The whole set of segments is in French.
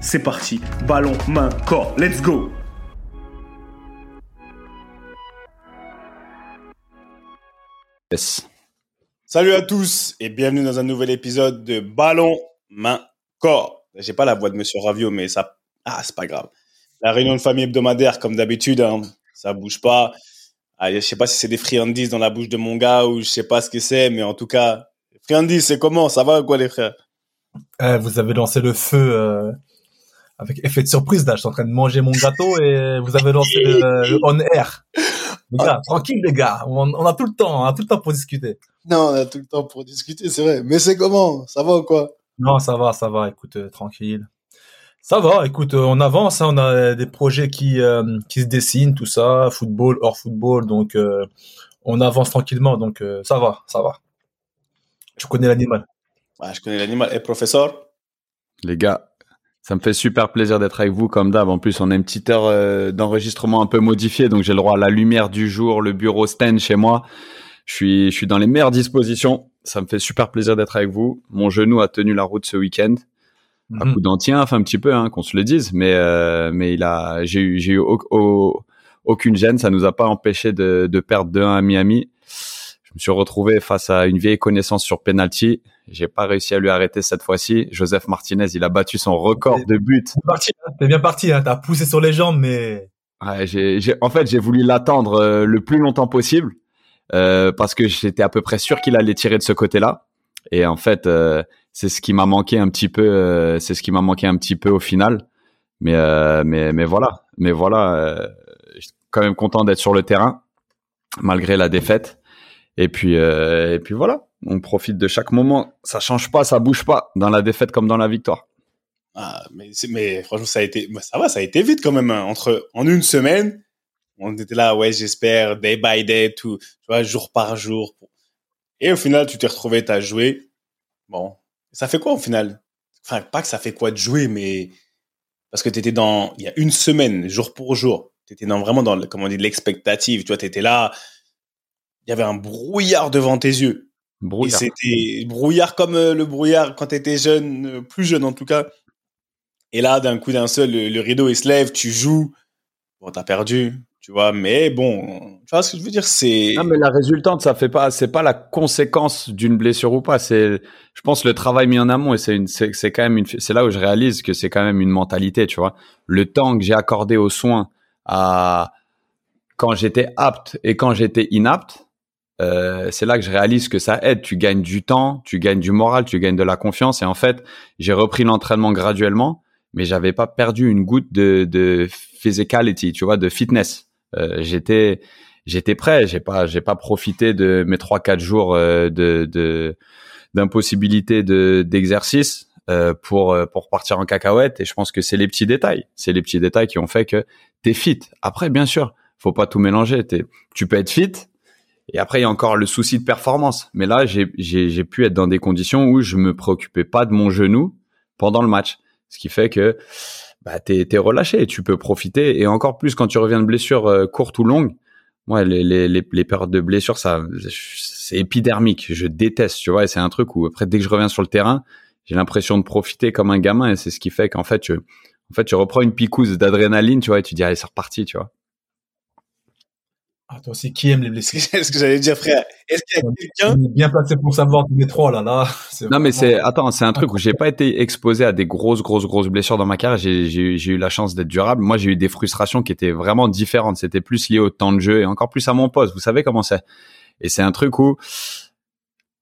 c'est parti. Ballon, main, corps. Let's go Salut à tous et bienvenue dans un nouvel épisode de Ballon, main, corps. J'ai pas la voix de Monsieur Ravio, mais ça, ah, c'est pas grave. La réunion de famille hebdomadaire, comme d'habitude, hein, ça bouge pas. Ah, je sais pas si c'est des friandises dans la bouche de mon gars ou je sais pas ce que c'est, mais en tout cas, friandises, c'est comment? Ça va quoi les frères? Eh, Vous avez lancé le feu euh, avec effet de surprise là. Je suis en train de manger mon gâteau et vous avez lancé le, on air. Les gars, tranquille les gars, on, a tout le temps, on a tout le temps pour discuter. Non, on a tout le temps pour discuter, c'est vrai. Mais c'est comment? Ça va ou quoi? Non, ça va, ça va. Écoute, euh, tranquille. Ça va, écoute, euh, on avance, hein, on a des projets qui euh, qui se dessinent, tout ça, football, hors football, donc on avance tranquillement, donc ça va, ça va. Tu connais l'animal? Ah, je connais l'animal. Et professeur? Les gars, ça me fait super plaisir d'être avec vous comme d'hab. En plus, on a une petite heure euh, d'enregistrement un peu modifiée, donc j'ai le droit à la lumière du jour, le bureau stand chez moi. Je suis, je suis dans les meilleures dispositions. Ça me fait super plaisir d'être avec vous. Mon genou a tenu la route ce week-end. Un mhm. coup d'antien, enfin un petit peu, hein, qu'on se le dise, mais euh, mais il a, j'ai eu, j'ai eu aucune gêne. Ça nous a pas empêché de, de perdre 2-1 à Miami. Je me suis retrouvé face à une vieille connaissance sur penalty. J'ai pas réussi à lui arrêter cette fois-ci. Joseph Martinez, il a battu son record de buts. T'es bien parti, hein. T'as poussé sur les jambes, mais. Ouais, j'ai, en fait, j'ai voulu l'attendre euh, le plus longtemps possible euh, parce que j'étais à peu près sûr qu'il allait tirer de ce côté-là. Et en fait, euh, c'est ce qui m'a manqué un petit peu. Euh, c'est ce qui m'a manqué un petit peu au final. Mais mais mais voilà, mais voilà, je suis quand même content d'être sur le terrain malgré la défaite. Et puis, euh, et puis voilà, on profite de chaque moment. Ça change pas, ça bouge pas dans la défaite comme dans la victoire. Ah, mais, franchement, ça a été, ça va, ça a été vite quand même. Hein. Entre, en une semaine, on était là, ouais, j'espère, day by day, tout, tu vois, jour par jour. Et au final, tu t'es retrouvé, t'as joué. Bon, ça fait quoi au final? Enfin, pas que ça fait quoi de jouer, mais parce que t'étais dans, il y a une semaine, jour pour jour, t'étais dans vraiment dans, comment on dit, l'expectative. Tu vois, t'étais là, il y avait un brouillard devant tes yeux. Brouillard. C'était brouillard comme euh, le brouillard quand tu étais jeune, euh, plus jeune en tout cas. Et là, d'un coup d'un seul, le, rideau il se lève, tu joues. Bon, t'as perdu, tu vois. Mais bon, tu vois ce que je veux dire, c'est. Non, mais la résultante, ça fait pas, c'est pas la conséquence d'une blessure ou pas. C'est, je pense, le travail mis en amont et c'est une, c'est, c'est quand même une, c'est là où je réalise que c'est quand même une mentalité, tu vois. Le temps que j'ai accordé aux soins à quand j'étais apte et quand j'étais inapte, euh, c'est là que je réalise que ça aide. Tu gagnes du temps, tu gagnes du moral, tu gagnes de la confiance. Et en fait, j'ai repris l'entraînement graduellement, mais j'avais pas perdu une goutte de, de physicality, tu vois, de fitness. Euh, j'étais j'étais prêt. J'ai pas j'ai pas profité de mes trois quatre jours euh, de, d'impossibilité de d'exercice euh, pour pour partir en cacahuète. Et je pense que c'est les petits détails. C'est les petits détails qui ont fait que t'es fit. Après, bien sûr, faut pas tout mélanger. tu peux être fit et après, il y a encore le souci de performance. Mais là, j'ai pu être dans des conditions où je me préoccupais pas de mon genou pendant le match. Ce qui fait que bah, tu es, relâché, tu peux profiter. Et encore plus quand tu reviens de blessure euh, courte ou longue. Moi, les, les, les, les périodes de blessure, ça, c'est épidermique. Je déteste, tu vois. Et c'est un truc où, après, dès que je reviens sur le terrain, j'ai l'impression de profiter comme un gamin. Et c'est ce qui fait qu'en fait, tu, en fait, tu reprends une picouse d'adrénaline, tu vois, et tu dis, allez, c'est reparti, tu vois. Ah, toi aussi, qui aime les blessés C'est ce que j'allais dire, frère. Est-ce qu'il y a quelqu'un bien placé pour savoir tous les trois, là, là. Non, mais c'est, attends, c'est un truc où j'ai pas été exposé à des grosses, grosses, grosses blessures dans ma carrière. J'ai, eu la chance d'être durable. Moi, j'ai eu des frustrations qui étaient vraiment différentes. C'était plus lié au temps de jeu et encore plus à mon poste. Vous savez comment c'est. Et c'est un truc où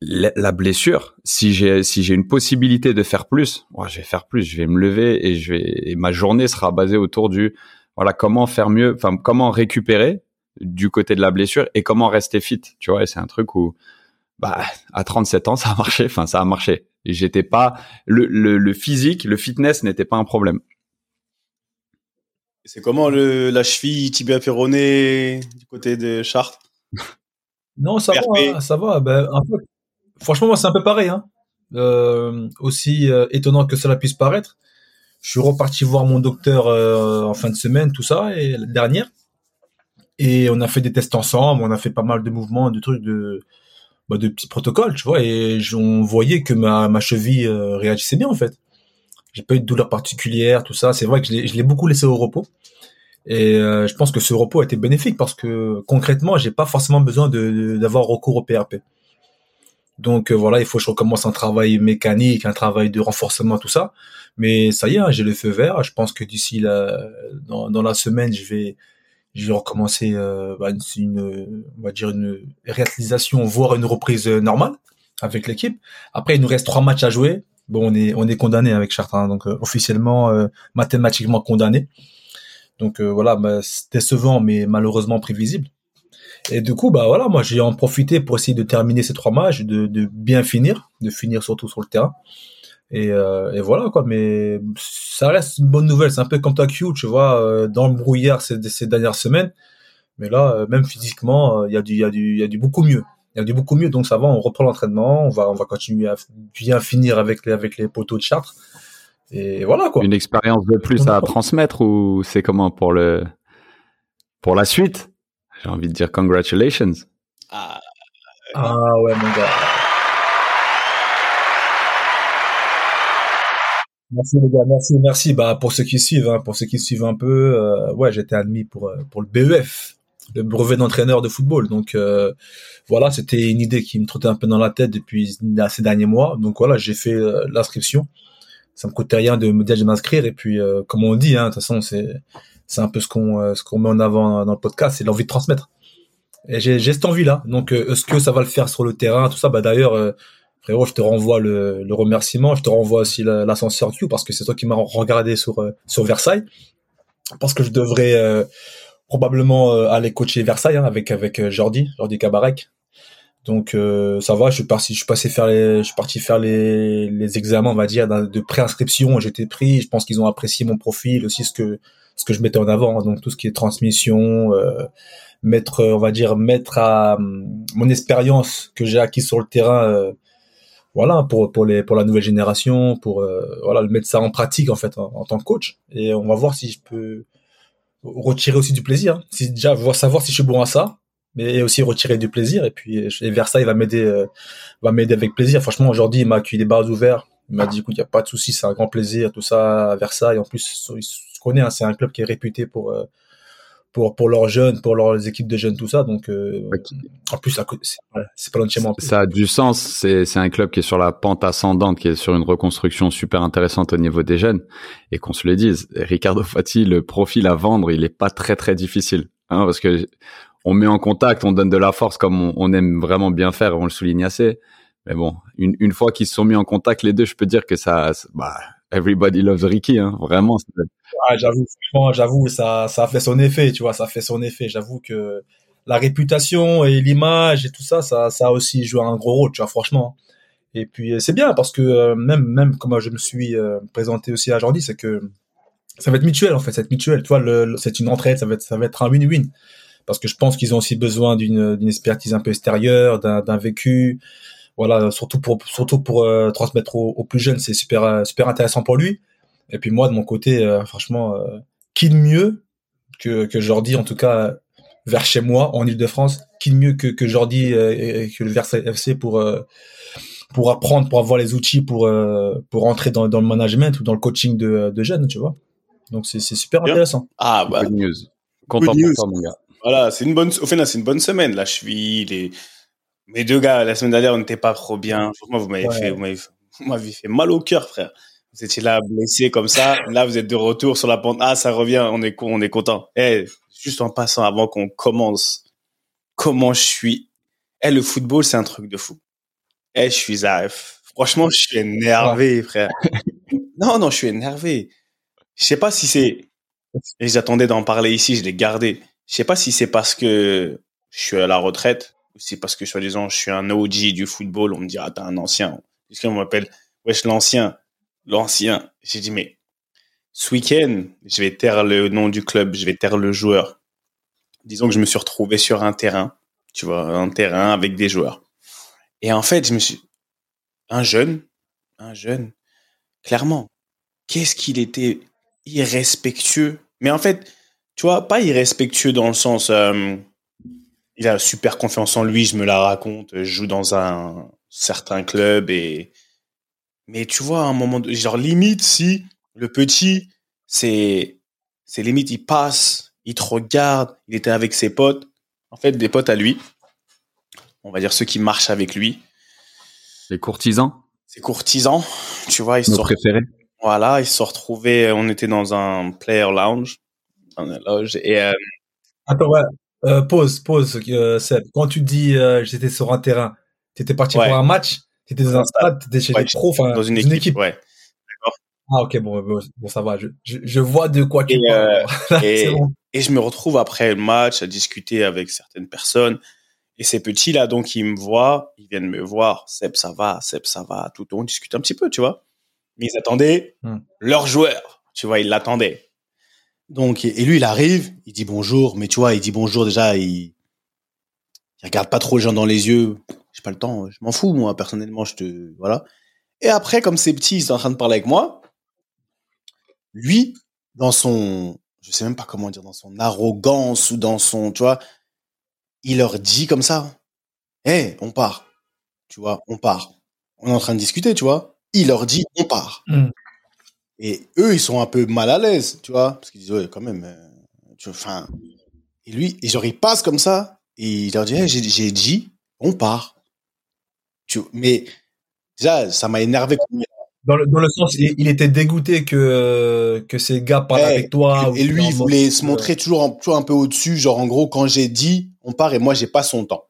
la la blessure, si j'ai, si j'ai une possibilité de faire plus, moi, je vais faire plus. Je vais me lever et je vais, et ma journée sera basée autour du, voilà, comment faire mieux, enfin, comment récupérer du côté de la blessure et comment rester fit, tu vois. Et c'est un truc où, bah, à 37 ans, ça a marché. Enfin, ça a marché. J'étais pas le, le, le physique, le fitness n'était pas un problème. C'est comment le, la cheville tibia péroné du côté de Chartres? Non, ça va, ça va. Ben, franchement, moi, c'est un peu pareil. Hein. Euh, aussi euh, étonnant que cela puisse paraître, je suis reparti voir mon docteur euh, en fin de semaine, tout ça, et la dernière. Et on a fait des tests ensemble, on a fait pas mal de mouvements, de trucs, de, bah, de petits protocoles, tu vois. Et on voyait que ma, ma cheville euh, réagissait bien, en fait. J'ai pas eu de douleur particulière, tout ça. C'est vrai que je l'ai beaucoup laissé au repos. Et euh, je pense que ce repos a été bénéfique parce que concrètement, j'ai pas forcément besoin de de- d'avoir recours au PRP. Donc euh, voilà, il faut que je recommence un travail mécanique, un travail de renforcement, tout ça. Mais ça y est, hein, j'ai le feu vert. Je pense que d'ici la dans, dans la semaine, je vais je vais recommencer euh, bah, une, on va dire une réalisation, voire une reprise euh, normale avec l'équipe. Après, il nous reste trois matchs à jouer. Bon, on est on est condamné avec Chartres, hein, donc euh, officiellement mathématiquement condamné. Donc voilà, bah, décevant, mais malheureusement prévisible. Et du coup, bah voilà, moi j'ai en profité pour essayer de terminer ces trois matchs, de, de bien finir, de finir surtout sur le terrain. Et, euh, et voilà quoi, mais ça reste une bonne nouvelle. C'est un peu comme ta Q, tu vois, euh, dans le brouillard ces, ces dernières semaines. Mais là, euh, même physiquement, il y a du, il y a du, il y a du beaucoup mieux. Il y a du beaucoup mieux, donc ça va. On reprend l'entraînement, on va, on va continuer à bien finir avec les, avec les poteaux de Chartres. Et voilà quoi. Une expérience de plus à transmettre ou c'est comment pour le, pour la suite? J'ai envie de dire congratulations. Ah, Ah ouais, mon gars. Merci les gars, merci, merci. Bah pour ceux qui suivent, hein, pour ceux qui suivent un peu, euh, ouais, j'étais admis pour euh, pour le BEF, le brevet d'entraîneur de football. Donc euh, voilà, c'était une idée qui me trottait un peu dans la tête depuis ces derniers mois. Donc voilà, j'ai fait euh, l'inscription. Ça me coûtait rien de me dire de m'inscrire et puis euh, comme on dit, hein, de toute façon c'est c'est un peu ce qu'on ce qu'on met en avant dans le podcast, c'est l'envie de transmettre. Et j'ai cette envie là. Donc est-ce que ça va le faire sur le terrain, tout ça? Bah d'ailleurs. Frérot, je te renvoie le, le remerciement, je te renvoie aussi la- l'ascenseur Q parce que c'est toi qui m'as regardé sur euh, sur Versailles. Parce que je devrais euh, probablement euh, aller coacher Versailles hein, avec avec euh, Jordi, Jordi Kabarek. Donc euh, ça va, je suis parti, je suis passé faire les, je suis parti faire les, les examens, on va dire, de préinscription. J'étais pris. Je pense qu'ils ont apprécié mon profil aussi, ce que ce que je mettais en avant. hein. donc tout ce qui est transmission, mettre, on va dire, mettre à hum, mon expérience que j'ai acquis sur le terrain. Voilà pour pour les pour la nouvelle génération pour euh, voilà le mettre ça en pratique en fait en, tant que coach. Et on va voir si je peux retirer aussi du plaisir hein. si déjà voir savoir si je suis bon à ça mais aussi retirer du plaisir. Et puis et Versailles va m'aider euh, va m'aider avec plaisir. Franchement aujourd'hui il m'a accueilli les bars ouverts. Il m'a dit écoute il y a pas de souci c'est un grand plaisir tout ça à Versailles en plus il se connaît hein, c'est un club qui est réputé pour euh, pour pour leurs jeunes pour leurs équipes de jeunes tout ça donc euh, en plus c'est pas loin. Ça a du sens. C'est, c'est un club qui est sur la pente ascendante, qui est sur une reconstruction super intéressante au niveau des jeunes. Et qu'on se le dise, Ricardo Fati, le profil à vendre, il est pas très très difficile. Hein, parce que on met en contact, on donne de la force comme on, on aime vraiment bien faire, on le souligne assez. Mais bon, une, une fois qu'ils se sont mis en contact les deux, je peux dire que ça, bah, everybody loves Ricky, hein, vraiment. Ah, j'avoue, j'avoue, ça, ça fait son effet, tu vois, ça fait son effet. J'avoue que la réputation et l'image et tout ça, ça, ça a aussi joué un gros rôle, tu vois, franchement. Et puis euh, c'est bien parce que euh, même, même comme je me suis euh, présenté aussi à Jordi, c'est que ça va être mutuel en fait, ça va être mutuel. Tu vois, le, c'est une entraide, ça va être, ça va être un win-win. Parce que je pense qu'ils ont aussi besoin d'une, expertise un peu extérieure, d'un vécu. Voilà, surtout pour, surtout pour euh, transmettre aux, aux plus jeunes, c'est super, euh, super intéressant pour lui. Et puis moi, de mon côté, euh, franchement, euh, qui de mieux que, que Jordi, en tout cas, vers chez moi, en Ile-de-France, qui de mieux que, que Jordi euh, et, et que le Versailles FC pour, euh, pour apprendre, pour avoir les outils pour, euh, pour entrer dans, dans le management ou dans le coaching de, de jeunes, tu vois. Donc c'est c'est super Bien. intéressant. ah bah, Good news. Content Good news. pour toi, mon gars. Voilà, c'est une bonne, au final, c'est une bonne semaine. La cheville, les, mes deux gars, la semaine dernière, on n'était pas trop bien. Franchement, vous m'avez fait, vous m'avez fait mal au cœur, frère. Vous étiez là, blessé comme ça. Là, vous êtes de retour sur la pente. Ah, ça revient, on est, on est content. Eh, juste en passant, avant qu'on commence, comment je suis? Eh, le football, c'est un truc de fou. Eh, je suis AF. Franchement, je suis énervé, frère. non, non, je suis énervé. Je sais pas si c'est, et j'attendais d'en parler ici, je l'ai gardé. Je sais pas si c'est parce que je suis à la retraite c'est parce que, soi-disant, je suis un OG du football. On me dit, ah, t'es un ancien. Puisqu'on m'appelle, wesh, l'ancien l'ancien. J'ai dit, mais ce week-end, je vais taire le nom du club, je vais taire le joueur. Disons que je me suis retrouvé sur un terrain, tu vois, un terrain avec des joueurs. Et en fait, je me suis, un jeune, un jeune, clairement, qu'est-ce qu'il était irrespectueux? Mais en fait, tu vois, pas irrespectueux dans le sens, euh, il a super confiance en lui, je me la raconte, je joue dans un certain club et mais tu vois, à un moment, de, genre limite, si le petit, c'est, c'est limite, il passe, il te regarde, il était avec ses potes, en fait, des potes à lui, on va dire ceux qui marchent avec lui. Les courtisans Ces courtisans, tu vois, ils sont préférés. Voilà, ils se sont retrouvés, on était dans un player lounge, dans une loge, et... Euh, Attends, ouais, euh, pause, pause, euh, Seb. Quand tu dis euh, j'étais sur un terrain, tu étais parti pour un match? T'étais dans un stade, t'étais chez ouais, des pros, dans une équipe. Une équipe. Ouais. Ah ok bon, bon ça va, je, je, vois de quoi tu parles. Et, bon. et, je me retrouve après le match à discuter avec certaines personnes et ces petits là donc ils me voient, ils viennent me voir, Seb ça va, Seb ça va, tout on discute un petit peu tu vois. Mais ils attendaient hmm. leur joueur, tu vois, ils l'attendaient. Donc et lui il arrive, il dit bonjour, mais tu vois il dit bonjour déjà, il, regarde pas trop les gens dans les yeux j'ai pas le temps, je m'en fous moi personnellement, je te voilà. Et après comme ces petits ils sont en train de parler avec moi, lui dans son je sais même pas comment dire dans son arrogance ou dans son tu vois, il leur dit comme ça "Eh, on part." Tu vois, on part. On est en train de discuter, tu vois. Il leur dit "On part." Mmh. Et eux, ils sont un peu mal à l'aise, tu vois, parce qu'ils disent "Ouais, quand même euh, tu enfin et lui, et genre, il passe comme ça, et il leur dit, hey, j'ai dit, on part mais déjà, ça m'a énervé. Dans le, dans le sens, il, était dégoûté que, que ces gars parlent avec toi. Et, lui, il voulait se montrer toujours un, toujours un peu au-dessus. Genre, en gros, quand j'ai dit, on part et moi, j'ai pas son temps.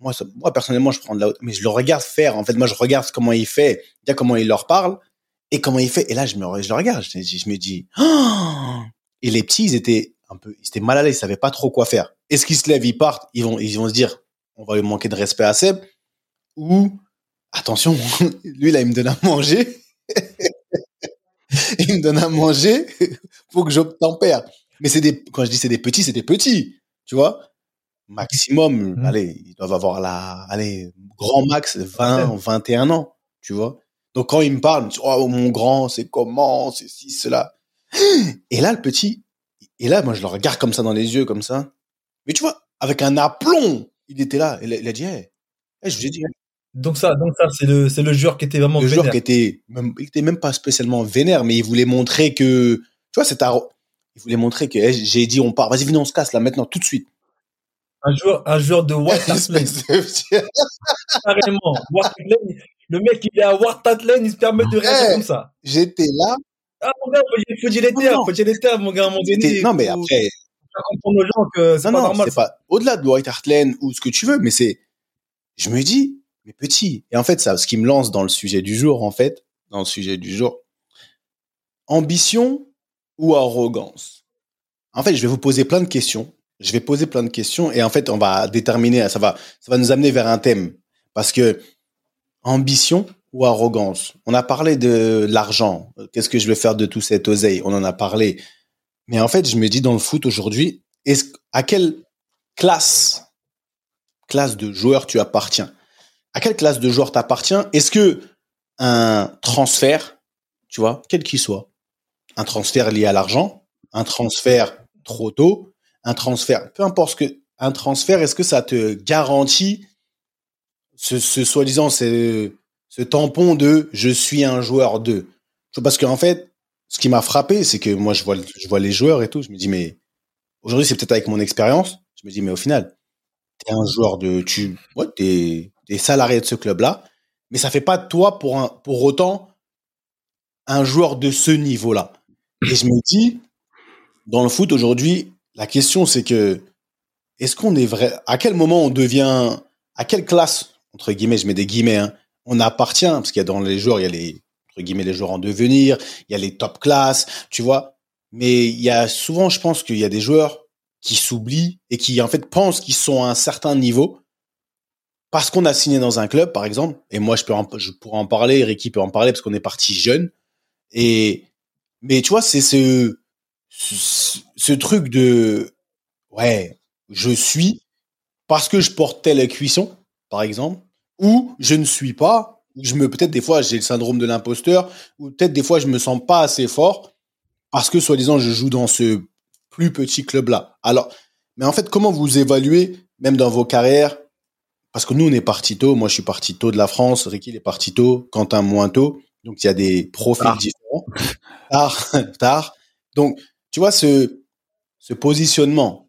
Moi, moi, personnellement, je prends de la mais je le regarde faire. En fait, moi, je regarde comment il fait, déjà comment il leur parle et comment il fait? Et là, je me, je le regarde. Je, je me dis, oh et les petits, ils étaient un peu, ils étaient mal à l'aise, ils savaient pas trop quoi faire. Est-ce qu'ils se lèvent, ils partent, ils vont, ils vont se dire, on va lui manquer de respect à Seb? Ou attention, lui là il me donne à manger. il me donne à manger, faut que j'obtempère. Mais c'est des quand je dis c'est des petits, c'est des petits, tu vois? Maximum, mmh. allez, ils doivent avoir la allez, grand max 20 21 ans, tu vois? Donc quand il me parle, oh mon grand, c'est comment, c'est ci cela. Et là le petit et là moi je le regarde comme ça dans les yeux comme ça. Mais tu vois, avec un aplomb, il était là, il a, dit hey, je vous ai dit donc ça, donc ça, c'est le, c'est le joueur qui était vraiment le joueur qui était, même, il était même pas spécialement vénère, mais il voulait montrer que, tu vois, c'est il voulait montrer que j'ai dit on part, vas-y viens on se casse là maintenant tout de suite. Un joueur, un joueur de White Carrément. Le mec il est à White Lane, il se permet de réagir comme ça. J'étais là. Ah mon gars, il faut dire les termes, faut dire les termes, mon gars, à un moment donné. Non mais après. comprendre aux gens que c'est pas normal. C'est pas au-delà de White Hart Lane ou ce que tu veux, mais c'est, je me dis, mais petit. Et en fait, ça, ce qui me lance dans le sujet du jour, en fait, dans le sujet du jour, ambition ou arrogance? En fait, je vais vous poser plein de questions. Je vais poser plein de questions et en fait, on va déterminer. Ça va, ça va nous amener vers un thème parce que ambition ou arrogance? On a parlé de l'argent. Qu'est-ce que je vais faire de tout cet oseille? On en a parlé. Mais en fait, je me dis dans le foot aujourd'hui, à quelle classe classe de joueur tu appartiens? À quelle classe de joueur t'appartiens Est-ce que un transfert, tu vois, quel qu'il soit, un transfert lié à l'argent, un transfert trop tôt, un transfert, peu importe ce que, un transfert, est-ce que ça te garantit ce, soi-disant, ce, tampon de je suis un joueur de Parce qu'en fait, ce qui m'a frappé, c'est que moi, je vois, je vois les joueurs et tout, je me dis, mais aujourd'hui, c'est peut-être avec mon expérience, Je me dis, mais au final, tu es un joueur de. Tu ouais, es, es, salarié de ce club-là, mais ça fait pas de toi pour, un, pour autant un joueur de ce niveau-là. Et je me dis, dans le foot aujourd'hui, la question c'est que est-ce qu'on est vrai À quel moment on devient À quelle classe entre guillemets, je mets des guillemets, hein, on appartient parce qu'il y a dans les joueurs, il y a les entre guillemets les joueurs en devenir, il y a les top classes, tu vois. Mais il y a souvent, je pense qu'il y a des joueurs qui s'oublient et qui en fait pensent qu'ils sont à un certain niveau parce qu'on a signé dans un club, par exemple. Et moi, je peux, en, je pourrais en parler, Ricky peut en parler parce qu'on est parti jeune. Et mais tu vois, c'est ce, ce truc de ouais, je suis parce que je porte telle cuisson, par exemple, ou je ne suis pas, je me peut-être des fois j'ai le syndrome de l'imposteur, ou peut-être des fois je me sens pas assez fort parce que soi-disant je joue dans ce plus petit club-là. Alors, mais en fait, comment vous évaluez, même dans vos carrières, parce que nous on est parti tôt, moi je suis parti tôt de la France, Ricky il est parti tôt, Quentin moins tôt, donc il y a des profils différents. Tard, tard. Donc, tu vois, ce, ce positionnement,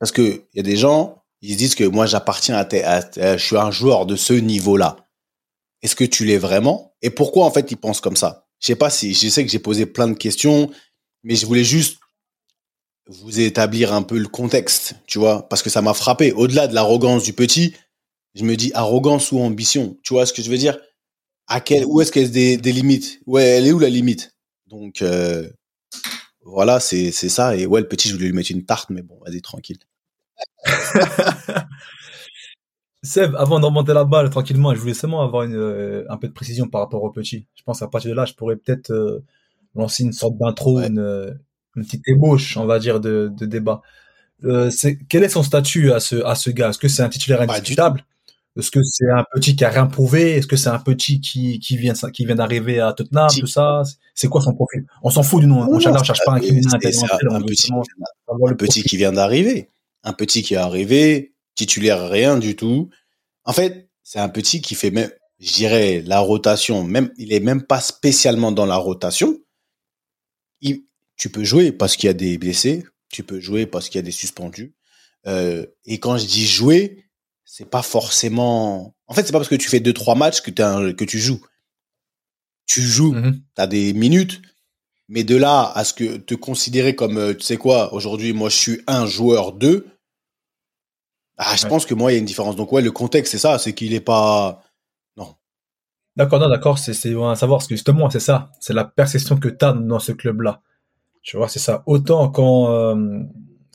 parce que il y a des gens, ils se disent que moi j'appartiens à, à, je suis un joueur de ce niveau-là. Est-ce que tu l'es vraiment? Et pourquoi en fait ils pensent comme ça? Je sais pas si, je sais que j'ai posé plein de questions, mais je voulais juste vous établir un peu le contexte, tu vois, parce que ça m'a frappé. Au-delà de l'arrogance du petit, je me dis arrogance ou ambition. Tu vois ce que je veux dire? À quel, où est-ce y a des, des limites? Ouais, elle est où la limite? Donc euh, voilà, c'est ça. Et ouais, le petit, je voulais lui mettre une tarte, mais bon, vas-y tranquille. Seb, avant de remonter la balle tranquillement, je voulais seulement avoir une, euh, un peu de précision par rapport au petit. Je pense à partir de là, je pourrais peut-être euh, lancer une sorte d'intro, une, euh, une, petite ébauche, on va dire, de, de débat. quel est son statut à ce à ce gars? Est-ce que c'est un titulaire indiscutable? Est-ce que c'est un petit qui a rien prouvé? Est-ce que c'est un petit qui qui vient qui vient d'arriver à Tottenham Tout ça? C'est quoi son profil? On s'en fout du nom. on ne cherche pas un criminel Un, petit, un petit qui vient d'arriver un petit qui est arrivé, titulaire rien du tout. En fait, c'est un petit qui fait même, je dirais, la rotation. Même, il est même pas spécialement dans la rotation. Il, tu peux jouer parce qu'il y a des blessés. Tu peux jouer parce qu'il y a des suspendus. Euh, et quand je dis jouer, c'est pas forcément. En fait, c'est pas parce que tu fais deux trois matchs que, que tu joues. Tu joues, mm-hmm. tu as des minutes, mais de là à ce que te considérer comme, euh, tu sais quoi, aujourd'hui, moi, je suis un joueur de, ah, je pense que moi, il y a une différence. Donc, ouais, le contexte, c'est ça, c'est qu'il n'est pas. Non. D'accord, non, d'accord, c'est à savoir, parce que justement, c'est ça, c'est la perception que tu as dans ce club-là. Tu vois, c'est ça. Autant quand, euh,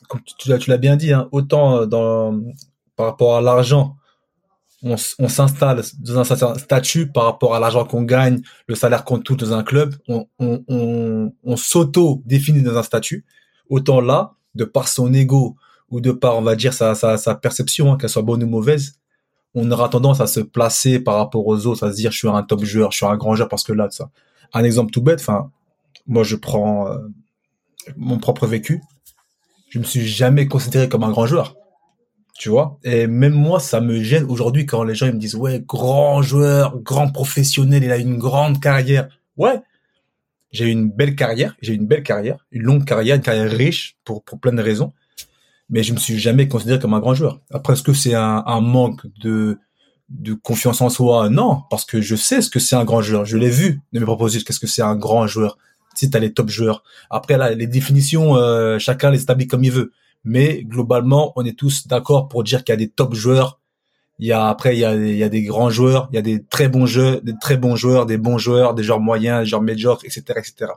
comme tu, tu l'as bien dit, hein, autant euh, dans, par rapport à l'argent, on, s'installe dans un certain statut par rapport à l'argent qu'on gagne, le salaire qu'on touche dans un club, on, s'auto-définit dans un statut. Autant là, de par son ego ou de par, on va dire, sa, sa, sa perception, hein, qu'elle soit bonne ou mauvaise, on aura tendance à se placer par rapport aux autres, à se dire je suis un top joueur, je suis un grand joueur parce que là, ça. Un exemple tout bête, enfin, moi je prends euh, mon propre vécu, je me suis jamais considéré comme un grand joueur tu vois? Et même moi, ça me gêne aujourd'hui quand les gens ils me disent ouais, grand joueur, grand professionnel, il a une grande carrière. Ouais, j'ai une belle carrière, j'ai une belle carrière, une longue carrière, une carrière riche pour pour plein de raisons. Mais je me suis jamais considéré comme un grand joueur. Après, est-ce que c'est un, un manque de de confiance en soi? Non, parce que je sais ce que c'est un grand joueur. Je l'ai vu de mes propositions. Qu'est-ce que c'est un grand joueur Si tu les top joueurs. Après, là, les définitions, euh, chacun les établit comme il veut mais globalement, on est tous d'accord pour dire qu'il y a des top joueurs. Il y a après, il y a, il y a des grands joueurs, il y a des très bons jeux, des très bons joueurs, des bons joueurs, des joueurs moyens, des joueurs médiocres, etc., etc.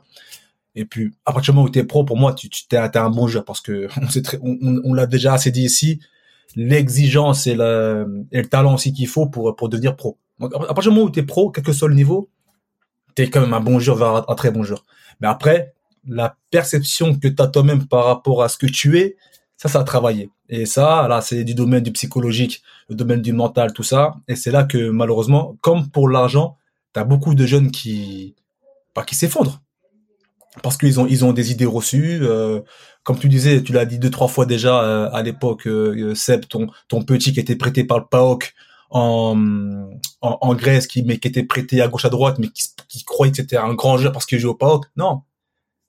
Et puis, à partir du moment où tu es pro, pour moi, tu, tu es, un bon joueur parce que on, sait on, on, l'a déjà assez dit ici, l'exigence et, le, et le talent aussi qu'il faut pour, pour devenir pro. Donc, à partir du moment où tu es pro, quel que soit le niveau, tu es quand même un bon joueur, un, un très bon joueur. Mais après, la perception que tu as toi-même par rapport à ce que tu es, ça, ça a travaillé. Et ça, là, c'est du domaine du psychologique, le domaine du mental, tout ça. Et c'est là que, malheureusement, comme pour l'argent, tu as beaucoup de jeunes qui, pas qui s'effondrent. Parce qu'ils ont, ils ont des idées reçues. Euh, comme tu disais, tu l'as dit deux, trois fois déjà euh, à l'époque, euh, Seb, ton, ton petit qui était prêté par le PAOK en, en, Grèce, qui, mais qui était prêté à gauche, à droite, mais qui, qui croyait que c'était un grand joueur parce qu'il joue au PAOK. Non,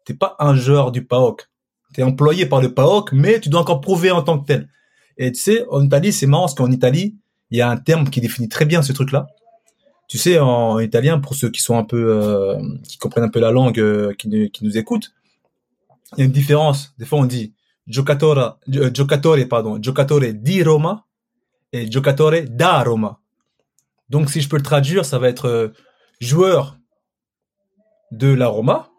t'es pas un joueur du PAOK tu es employé par le PAOK, mais tu dois encore prouver en tant que tel. Et tu sais, en Italie, c'est marrant parce qu'en Italie, il y a un terme qui définit très bien ce truc-là. Tu sais, en italien, pour ceux qui sont un peu, euh, qui comprennent un peu la langue, euh, qui nous écoutent, il y a une différence. Des fois, on dit giocatore, euh, giocatore, pardon, giocatore di Roma et giocatore da Roma. Donc, si je peux le traduire, ça va être euh, joueur de la Roma,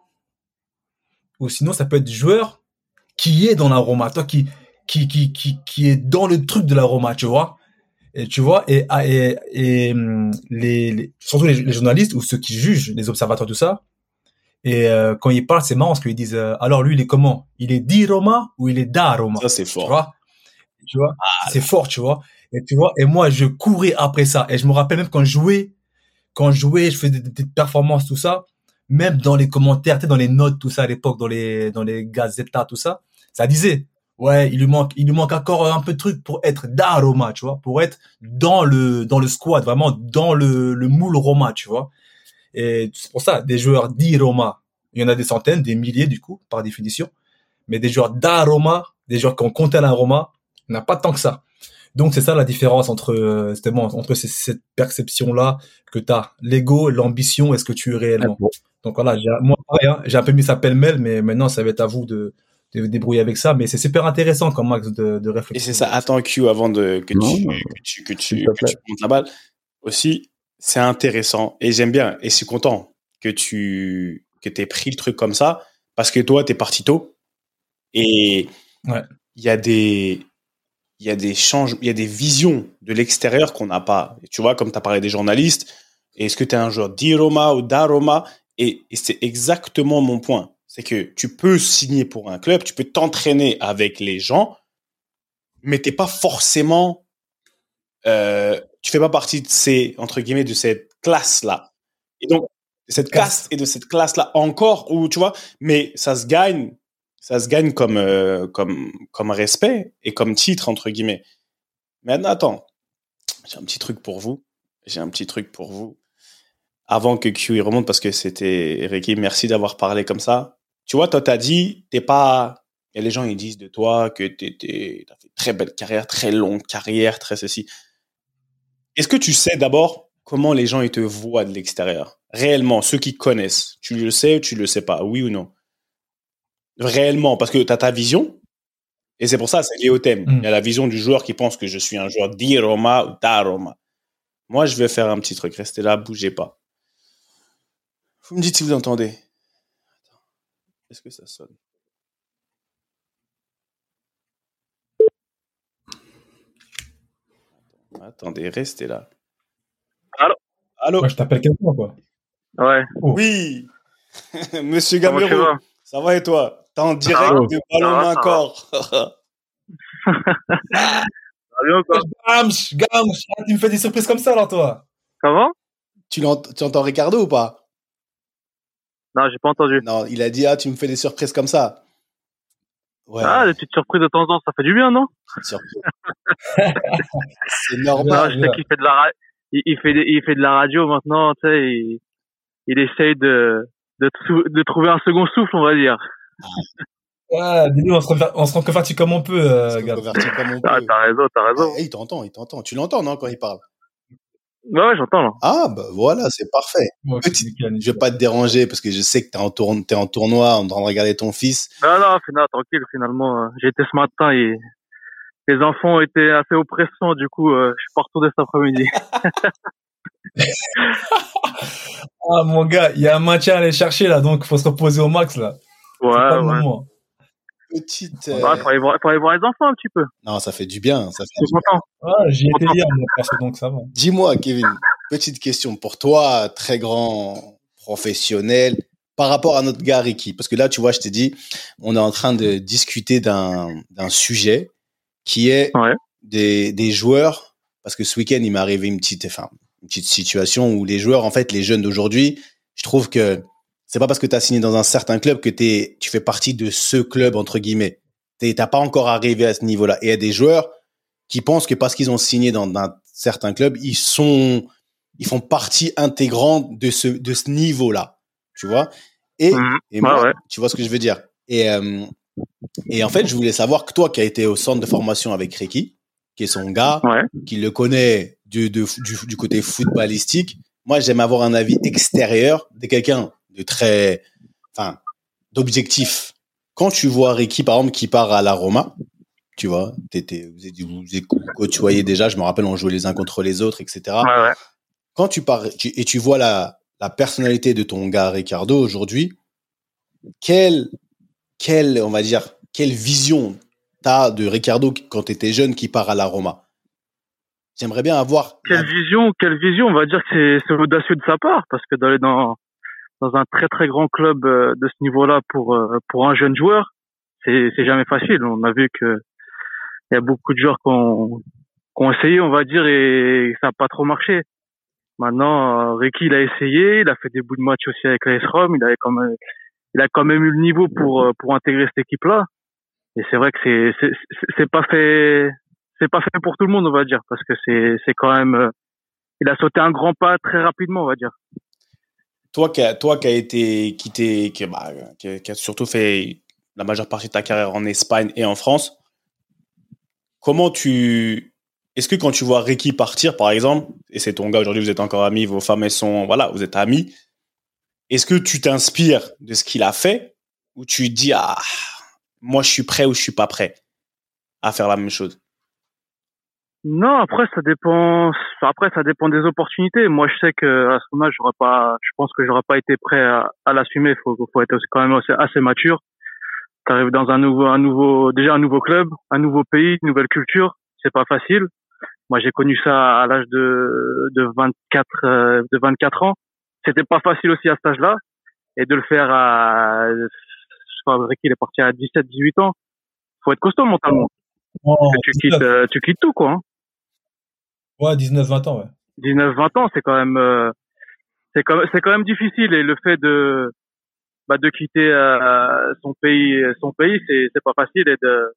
ou sinon, ça peut être joueur qui est dans la Roma, toi qui, qui, qui, qui, qui est dans le truc de la Roma, tu vois. Et tu vois, et, ah, et, et hum, les, les- surtout les, les journalistes ou ceux qui jugent, les observateurs, tout ça, et euh, quand ils parlent, c'est marrant parce qu'ils disent, euh, alors lui, il est comment? Il est di Roma ou il est da Roma Ça, c'est tu fort. vois? Tu vois? C'est fort tu vois? Et tu vois et moi je courais après ça. Et je me rappelle même quand je jouais quand je jouais je faisais des, des performances tout ça même dans les commentaires tu sais dans les notes tout ça à l'époque dans les dans les gazetas tout ça ça disait ouais il lui manque il lui manque encore un peu de trucs pour être da Roma tu vois pour être dans le dans le squad vraiment dans le le moule Roma tu vois et c'est pour ça des joueurs di Roma il y en a des centaines des milliers du coup par définition mais des joueurs da Roma des joueurs qui ont compté à la Roma on n'a pas tant que ça. Donc c'est ça la différence entre euh, justement entre ces- cette perception là que tu as, l'ego, l'ambition et ce que tu es réellement? Donc voilà, j'ai- moi hein, j'ai un peu mis ça pêle-mêle, mais maintenant ça va être à vous de, débrouiller avec ça. Mais c'est super intéressant comme axe de, de réflexion. Et c'est ça. Attends, Q, avant de, que, Non, tu, non. que tu, que tu, que tu montes la balle. Aussi, c'est intéressant. Et j'aime bien. Et je suis content que tu, que t'aies pris le truc comme ça. Parce que toi, t'es parti tôt. Et Ouais. il y a des, il y a des changements, il y a des visions de l'extérieur qu'on n'a pas. Tu vois, comme tu as parlé des journalistes, est-ce que tu es un joueur d'Iroma ou d'Aroma? Et, et c'est exactement mon point. C'est que tu peux signer pour un club, tu peux t'entraîner avec les gens, mais t'es pas forcément, euh, tu fais pas partie de ces, entre guillemets, de cette classe-là. Et donc, de cette caste et de cette classe-là encore, où, tu vois, mais ça se gagne, ça se gagne comme, euh, comme, comme respect et comme titre, entre guillemets. Maintenant, attends, j'ai un petit truc pour vous. J'ai un petit truc pour vous. Avant que Q y remonte, parce que c'était Ricky, merci d'avoir parlé comme ça. Tu vois, toi, t'as dit, t'es pas. A les gens, ils disent de toi que t'as fait très belle carrière, très longue carrière, très ceci. Est-ce que tu sais d'abord comment les gens ils te voient de l'extérieur? Réellement, ceux qui connaissent. Tu le sais ou tu le sais pas? Oui ou non? Réellement, parce que tu as ta vision, et c'est pour ça, c'est lié au thème. Mm. Il y a la vision du joueur qui pense que je suis un joueur d'Iroma ou d'Aroma. Moi, je vais faire un petit truc. Restez là, bougez pas. Vous me dites si vous entendez. Attends. Est-ce que ça sonne? Attendez, restez là. Allô? Allô? Moi, je t'appelle quelqu'un quoi. Ouais. Oui Monsieur vas? ça va et toi? T'es en direct va. de Ballon Ça va, Main ça va. Corps. Ça va bien ou quoi Gamsch, Gamsch, ah, tu me fais des surprises comme ça alors toi. Comment tu, tu entends Ricardo ou pas? Non, j'ai pas entendu. Non, il a dit Ah, tu me fais des surprises comme ça. Ouais, Ah, des petites surprises de temps en temps, ça fait du bien, non? C'est Non, normal. je sais qu'il fait de la ra- il, il fait des- il fait de la radio maintenant, tu sais, il, il essaye de de, de trouver un second souffle, on va dire. Ouais, dis-nous, on se on se reconvertit comme on peut, On euh, se Gab. reconvertit comme on Ah, t'as raison, t'as raison. Eh, il t'entend, il t'entend. Tu l'entends, non, quand il parle? Ouais, ouais, j'entends là. Ah, bah voilà, c'est parfait. Ouais, Petit- nickel, nickel. Je vais pas te déranger parce que je sais que t'es en, tourne, t'es en tournoi en train de regarder ton fils. Non, non, final, tranquille, finalement. euh, J'ai été ce matin et les enfants étaient assez oppressants, du coup, euh, je suis pas retourné cet après-midi. Ah, mon gars, il y a un maintien à aller chercher là, donc faut se reposer au max là. Pas le ouais. moment. Petite. Ouais, euh, faut aller, voir, faut aller voir les enfants un petit peu. Non, ça fait du bien. Ça fait du bien. content. Ouais, j'y étais hier, moi, perso, donc ça va. Dis-moi, Kevin, petite question pour toi, très grand professionnel, par rapport à notre gars Ricky. Parce que là, tu vois, je t'ai dit, on est en train de discuter d'un d'un sujet qui est Ouais. des, des joueurs. Parce que ce week-end, il m'est arrivé une petite, enfin, une petite situation où les joueurs, en fait, les jeunes d'aujourd'hui, je trouve que c'est pas parce que tu as signé dans un certain club que t'es, tu fais partie de ce club, entre guillemets. T'es- T'as pas encore arrivé à ce niveau-là. Et il y a des joueurs qui pensent que parce qu'ils ont signé dans un certain club, ils sont, ils font partie intégrante de ce, de ce niveau-là. Tu vois? Et, Mhm. et moi, ouais. tu vois ce que je veux dire? Et, euh, et en fait, je voulais savoir que toi qui as été au centre de formation avec Ricky, qui est son gars, Ouais. qui le connaît du, de- du, du côté footballistique. Moi, j'aime avoir un avis extérieur de quelqu'un de très, enfin, d'objectif. Quand tu vois Ricky, par exemple, qui part à la Roma, tu vois, t'étais, vous côtoyés déjà, je me rappelle, on jouait les uns contre les autres, etc. Ouais, ouais. Quand tu pars tu- et tu vois la, la personnalité de ton gars Ricardo aujourd'hui, quelle, quelle, on va dire, quelle vision t'as de Ricardo quand t'étais jeune qui part à la Roma? J'aimerais bien avoir. Quelle vision, quelle vision, on va dire que c'est, c'est audacieux de sa part, parce que d'aller dans, dans un très très grand club euh, de ce niveau-là pour, euh, pour un jeune joueur, c'est, c'est jamais facile. On a vu que il y a beaucoup de joueurs qui ont, qui ont essayé, on va dire, et ça n'a pas trop marché. Maintenant, euh, Ricky, il a essayé, il a fait des bouts de match aussi avec l'AS Rome, il avait quand même, il a quand même eu le niveau pour, pour intégrer cette équipe-là. Et c'est vrai que c'est, c'est, c'est- pas fait, c'est pas fait pour tout le monde, on va dire, parce que c'est, c'est quand même, il a sauté un grand pas très rapidement, on va dire. Toi qui a, toi qui a été, qui t'es, qui, bah, qui qui a surtout fait la majeure partie de ta carrière en Espagne et en France, comment tu, est-ce que quand tu vois Ricky partir, par exemple, et c'est ton gars aujourd'hui, vous êtes encore amis, vos femmes elles sont, voilà, vous êtes amis, est-ce que tu t'inspires de ce qu'il a fait ou tu dis ah, moi je suis prêt ou je suis pas prêt à faire la même chose? Non, après ça dépend. Après ça dépend des opportunités. Moi, je sais que à ce moment-là, j'aurais pas. Je pense que j'aurais pas été prêt à, à l'assumer. Faut, faut être quand même assez, assez mature. T'arrives dans un nouveau, un nouveau, déjà un nouveau club, un nouveau pays, une nouvelle culture. C'est pas facile. Moi, j'ai connu ça à l'âge de de 24 euh, de 24 ans. C'était pas facile aussi à cet âge-là. Et de le faire à, je crois Ricky, il est parti à 17, 18 ans. Faut être costaud mentalement. Oh, tu 19, quittes, euh, tu quittes tout, quoi. hein. Ouais, 19, 20 ans, ouais. 19 20 ans c'est quand même euh, c'est quand même difficile. Et le fait de bah, de quitter euh, son pays son pays c'est c'est pas facile. Et de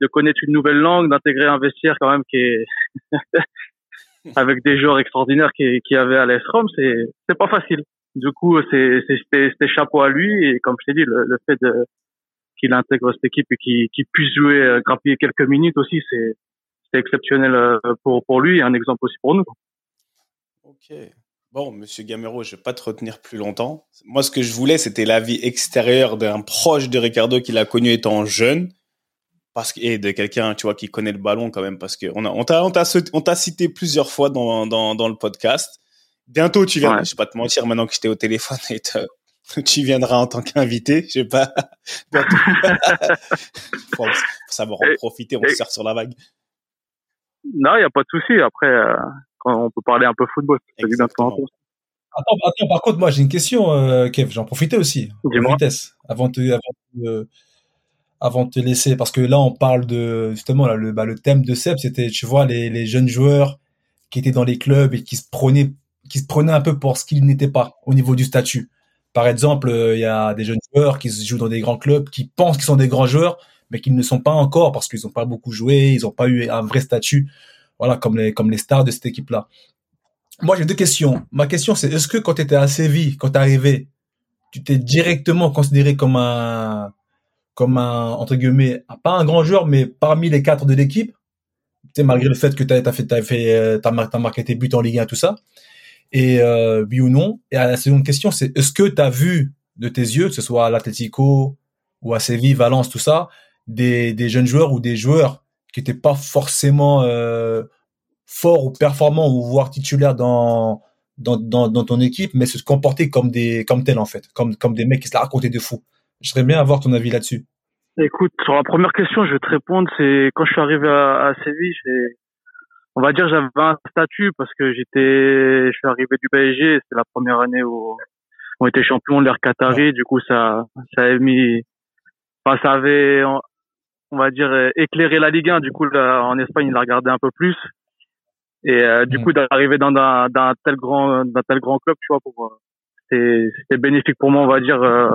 de connaître une nouvelle langue d'intégrer un vestiaire quand même qui est avec des joueurs extraordinaires qui qui avaient à l'AS Rome c'est c'est pas facile. Du coup c'est c'était c'était chapeau à lui. Et comme je t'ai dit le, le fait de qu'il intègre cette équipe et qu'il qu'il puisse jouer euh, grappiller quelques minutes aussi c'est c'est exceptionnel euh, pour pour lui et un exemple aussi pour nous Ok. Bon, monsieur Gamero, je vais pas te retenir plus longtemps. Moi, ce que je voulais, c'était l'avis extérieur d'un proche de Ricardo qu'il a connu étant jeune. Parce que, et de quelqu'un, tu vois, qui connaît le ballon quand même, parce que on a, on t'a, on t'a, on t'a cité plusieurs fois dans, dans, dans le podcast. Bientôt, tu viendras, Ouais. je vais pas te mentir, maintenant que j'étais au téléphone, et te- tu viendras en tant qu'invité, je sais pas. Faut, faut savoir en profiter, on se sert sur la vague. Non, il n'y a pas de souci. Après, euh, quand on peut parler un peu football, bien. Attends, attends, par contre, moi, j'ai une question, euh, Kev. J'en profitais aussi. Vitesse. Avant de, te- avant, de, avant de te laisser. Parce que là, on parle de, justement, là, le, bah, le thème de Seb, c'était, tu vois, les, les jeunes joueurs qui étaient dans les clubs et qui se prenaient, qui se prenaient un peu pour ce qu'ils n'étaient pas au niveau du statut. Par exemple, euh, il y a des jeunes joueurs qui jouent dans des grands clubs, qui pensent qu'ils sont des grands joueurs, mais qui ne sont pas encore parce qu'ils n'ont pas beaucoup joué, ils n'ont pas eu un vrai statut. Voilà, comme les, comme les stars de cette équipe-là. Moi, j'ai deux questions. Ma question, c'est est-ce que quand tu étais à Séville, quand tu arrivé, tu t'es directement considéré comme un, comme un, entre guillemets, pas un grand joueur, mais parmi les quatre de l'équipe? Malgré le fait que tu as, fait, t'as fait, euh, t'as marqué tes buts en Ligue 1, tout ça. Et, euh, oui ou non? Et à la seconde question, c'est est-ce que tu as vu de tes yeux, que ce soit à l'Atlético ou à Séville, Valence, tout ça, des, des jeunes joueurs ou des joueurs qui étaient pas forcément euh, forts ou performants ou voire titulaires dans, dans, dans, dans ton équipe, mais se comporter comme des comme tels en fait, comme, comme des mecs qui se la racontaient de fou. Je serais bien avoir ton avis là-dessus. Écoute, sur la première question, je vais te répondre. C'est quand je suis arrivé à, à Séville, on va dire j'avais un statut parce que j'étais, je suis arrivé du PSG. C'était la première année où on était champion de l'ère Qatari. Du coup, ça, ça avait mis, enfin, ça avait, on va dire, euh, éclairé la Ligue 1. Du coup, là, en Espagne, il la regardait un peu plus. Et euh, du Mm. coup, d'arriver dans un, dans un tel grand, d'un tel grand club, tu vois, pour, euh, c'était, bénéfique pour moi, on va dire. euh,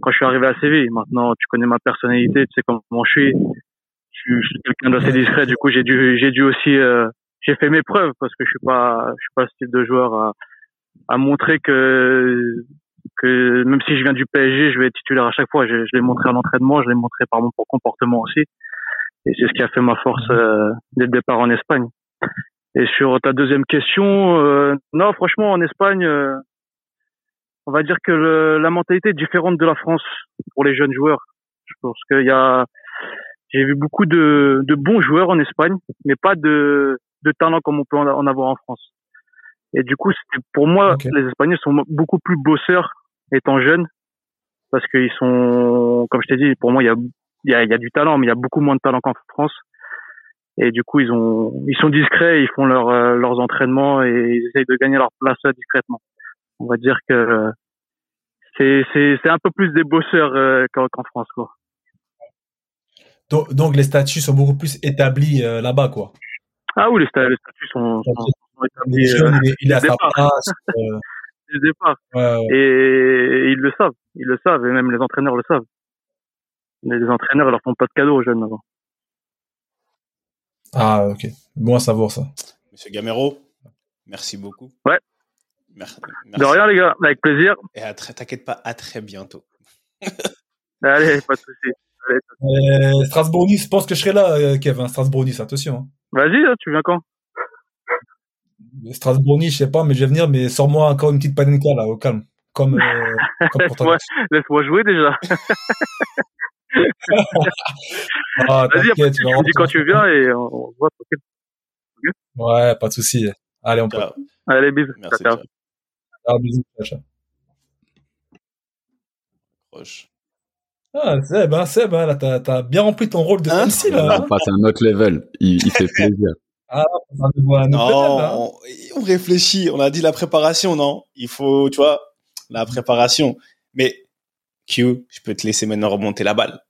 quand je suis arrivé à Séville. Maintenant, tu connais ma personnalité, tu sais comment je suis. Je suis, je suis quelqu'un d'assez discret. Du coup, j'ai dû, j'ai dû aussi, euh, j'ai fait mes preuves parce que je suis pas, je suis pas ce type de joueur à, à montrer que, que même si je viens du PSG, je vais être titulaire à chaque fois. Je, je l'ai montré à l'entraînement, je l'ai montré par mon comportement aussi. Et c'est ce qui a fait ma force euh, dès le départ en Espagne. Et sur ta deuxième question, euh, non, franchement, en Espagne, euh, on va dire que le, la mentalité est différente de la France pour les jeunes joueurs. Je pense qu'il y a, j'ai vu beaucoup de, de bons joueurs en Espagne, mais pas de, de talent comme on peut en avoir en France. Et du coup, pour moi, les Espagnols sont beaucoup plus bosseurs étant jeunes, parce qu'ils sont, comme je t'ai dit, pour moi, il y a, il y a, il y a du talent, mais il y a beaucoup moins de talent qu'en France. Et du coup, ils ont, ils sont discrets, ils font leur, euh, leurs entraînements et ils essayent de gagner leur place discrètement. On va dire que c'est, c'est, c'est un peu plus des bosseurs euh, qu'en, France, quoi. Donc, donc les statuts sont beaucoup plus établis euh, là-bas, quoi. Ah oui, les, sta- les statuts sont, sont, sont établis euh, il est, à sa place. Dès le départ. ouais, ouais. Et ils le savent, ils le savent, et même les entraîneurs le savent. Les entraîneurs, ils leur font pas de cadeaux aux jeunes maintenant. Ah, ok. Bon à savoir ça. Monsieur Gamero, merci beaucoup. Ouais. Mer- De Merci. rien, les gars, avec plaisir. Et à très, t'inquiète pas, à très bientôt. Allez, pas de soucis. Allez. Euh, Strasbourg-Nice, je pense que je serai là, euh, Kevin. Strasbourg-Nice, attention. hein. Vas-y, hein, tu viens quand? Strasbourg-Nice, je sais pas, mais je vais venir, mais sors-moi encore une petite panenka, là, au calme. Comme, euh, comme. Laisse-moi jouer déjà. Ah, Vas-y, tu tu dis quand tu viens et on, on voit. Ouais, pas de souci. Allez, on peut. Allez, bisous. Merci. Ciao, ciao. Ah, bisous, ciao, ciao. Proche. Ah, Seb, hein, Seb, hein, là, t'as, bien rempli ton rôle de Hein MC, On là. hein. passe à un autre level. Il, il fait plaisir. Ah, on autre Non, hein. on, on réfléchit. On a dit la préparation, non? Il faut, tu vois, la préparation. Mais Q, je peux te laisser maintenant remonter la balle.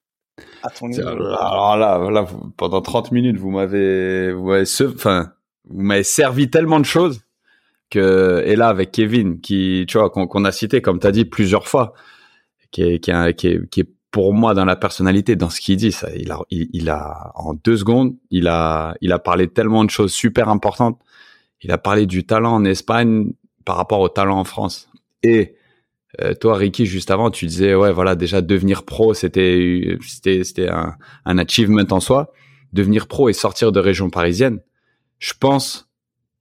À ton. Alors là, vous- pendant 30 minutes, vous m'avez, vous m'avez, se- enfin, vous m'avez servi tellement de choses que, et là, avec Kevin, qui, tu vois, qu'on a cité, comme tu as dit plusieurs fois, qui est, qui est, un- qui est, qui est pour moi dans la personnalité, dans ce qu'il dit, ça, il a, il, a, en deux secondes, il a, il a parlé tellement de choses super importantes. Il a parlé du talent en Espagne par rapport au talent en France. Et, euh, toi, Ricky, juste avant, tu disais, ouais, voilà, déjà devenir pro, c'était, c'était, c'était un, un achievement en soi. Devenir pro et sortir de région parisienne, je pense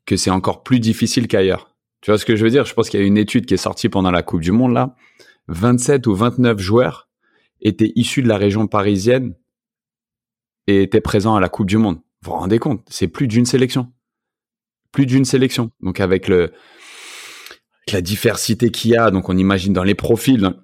que c'est encore plus difficile qu'ailleurs. Tu vois ce que je veux dire? Je pense qu'il y a une étude qui est sortie pendant la Coupe du Monde là. 27 ou 29 joueurs étaient issus de la région parisienne et étaient présents à la Coupe du Monde. Vous vous rendez compte C'est plus d'une sélection. Plus d'une sélection. Donc avec le la diversité qu'il y a, donc on imagine dans les profils, hein,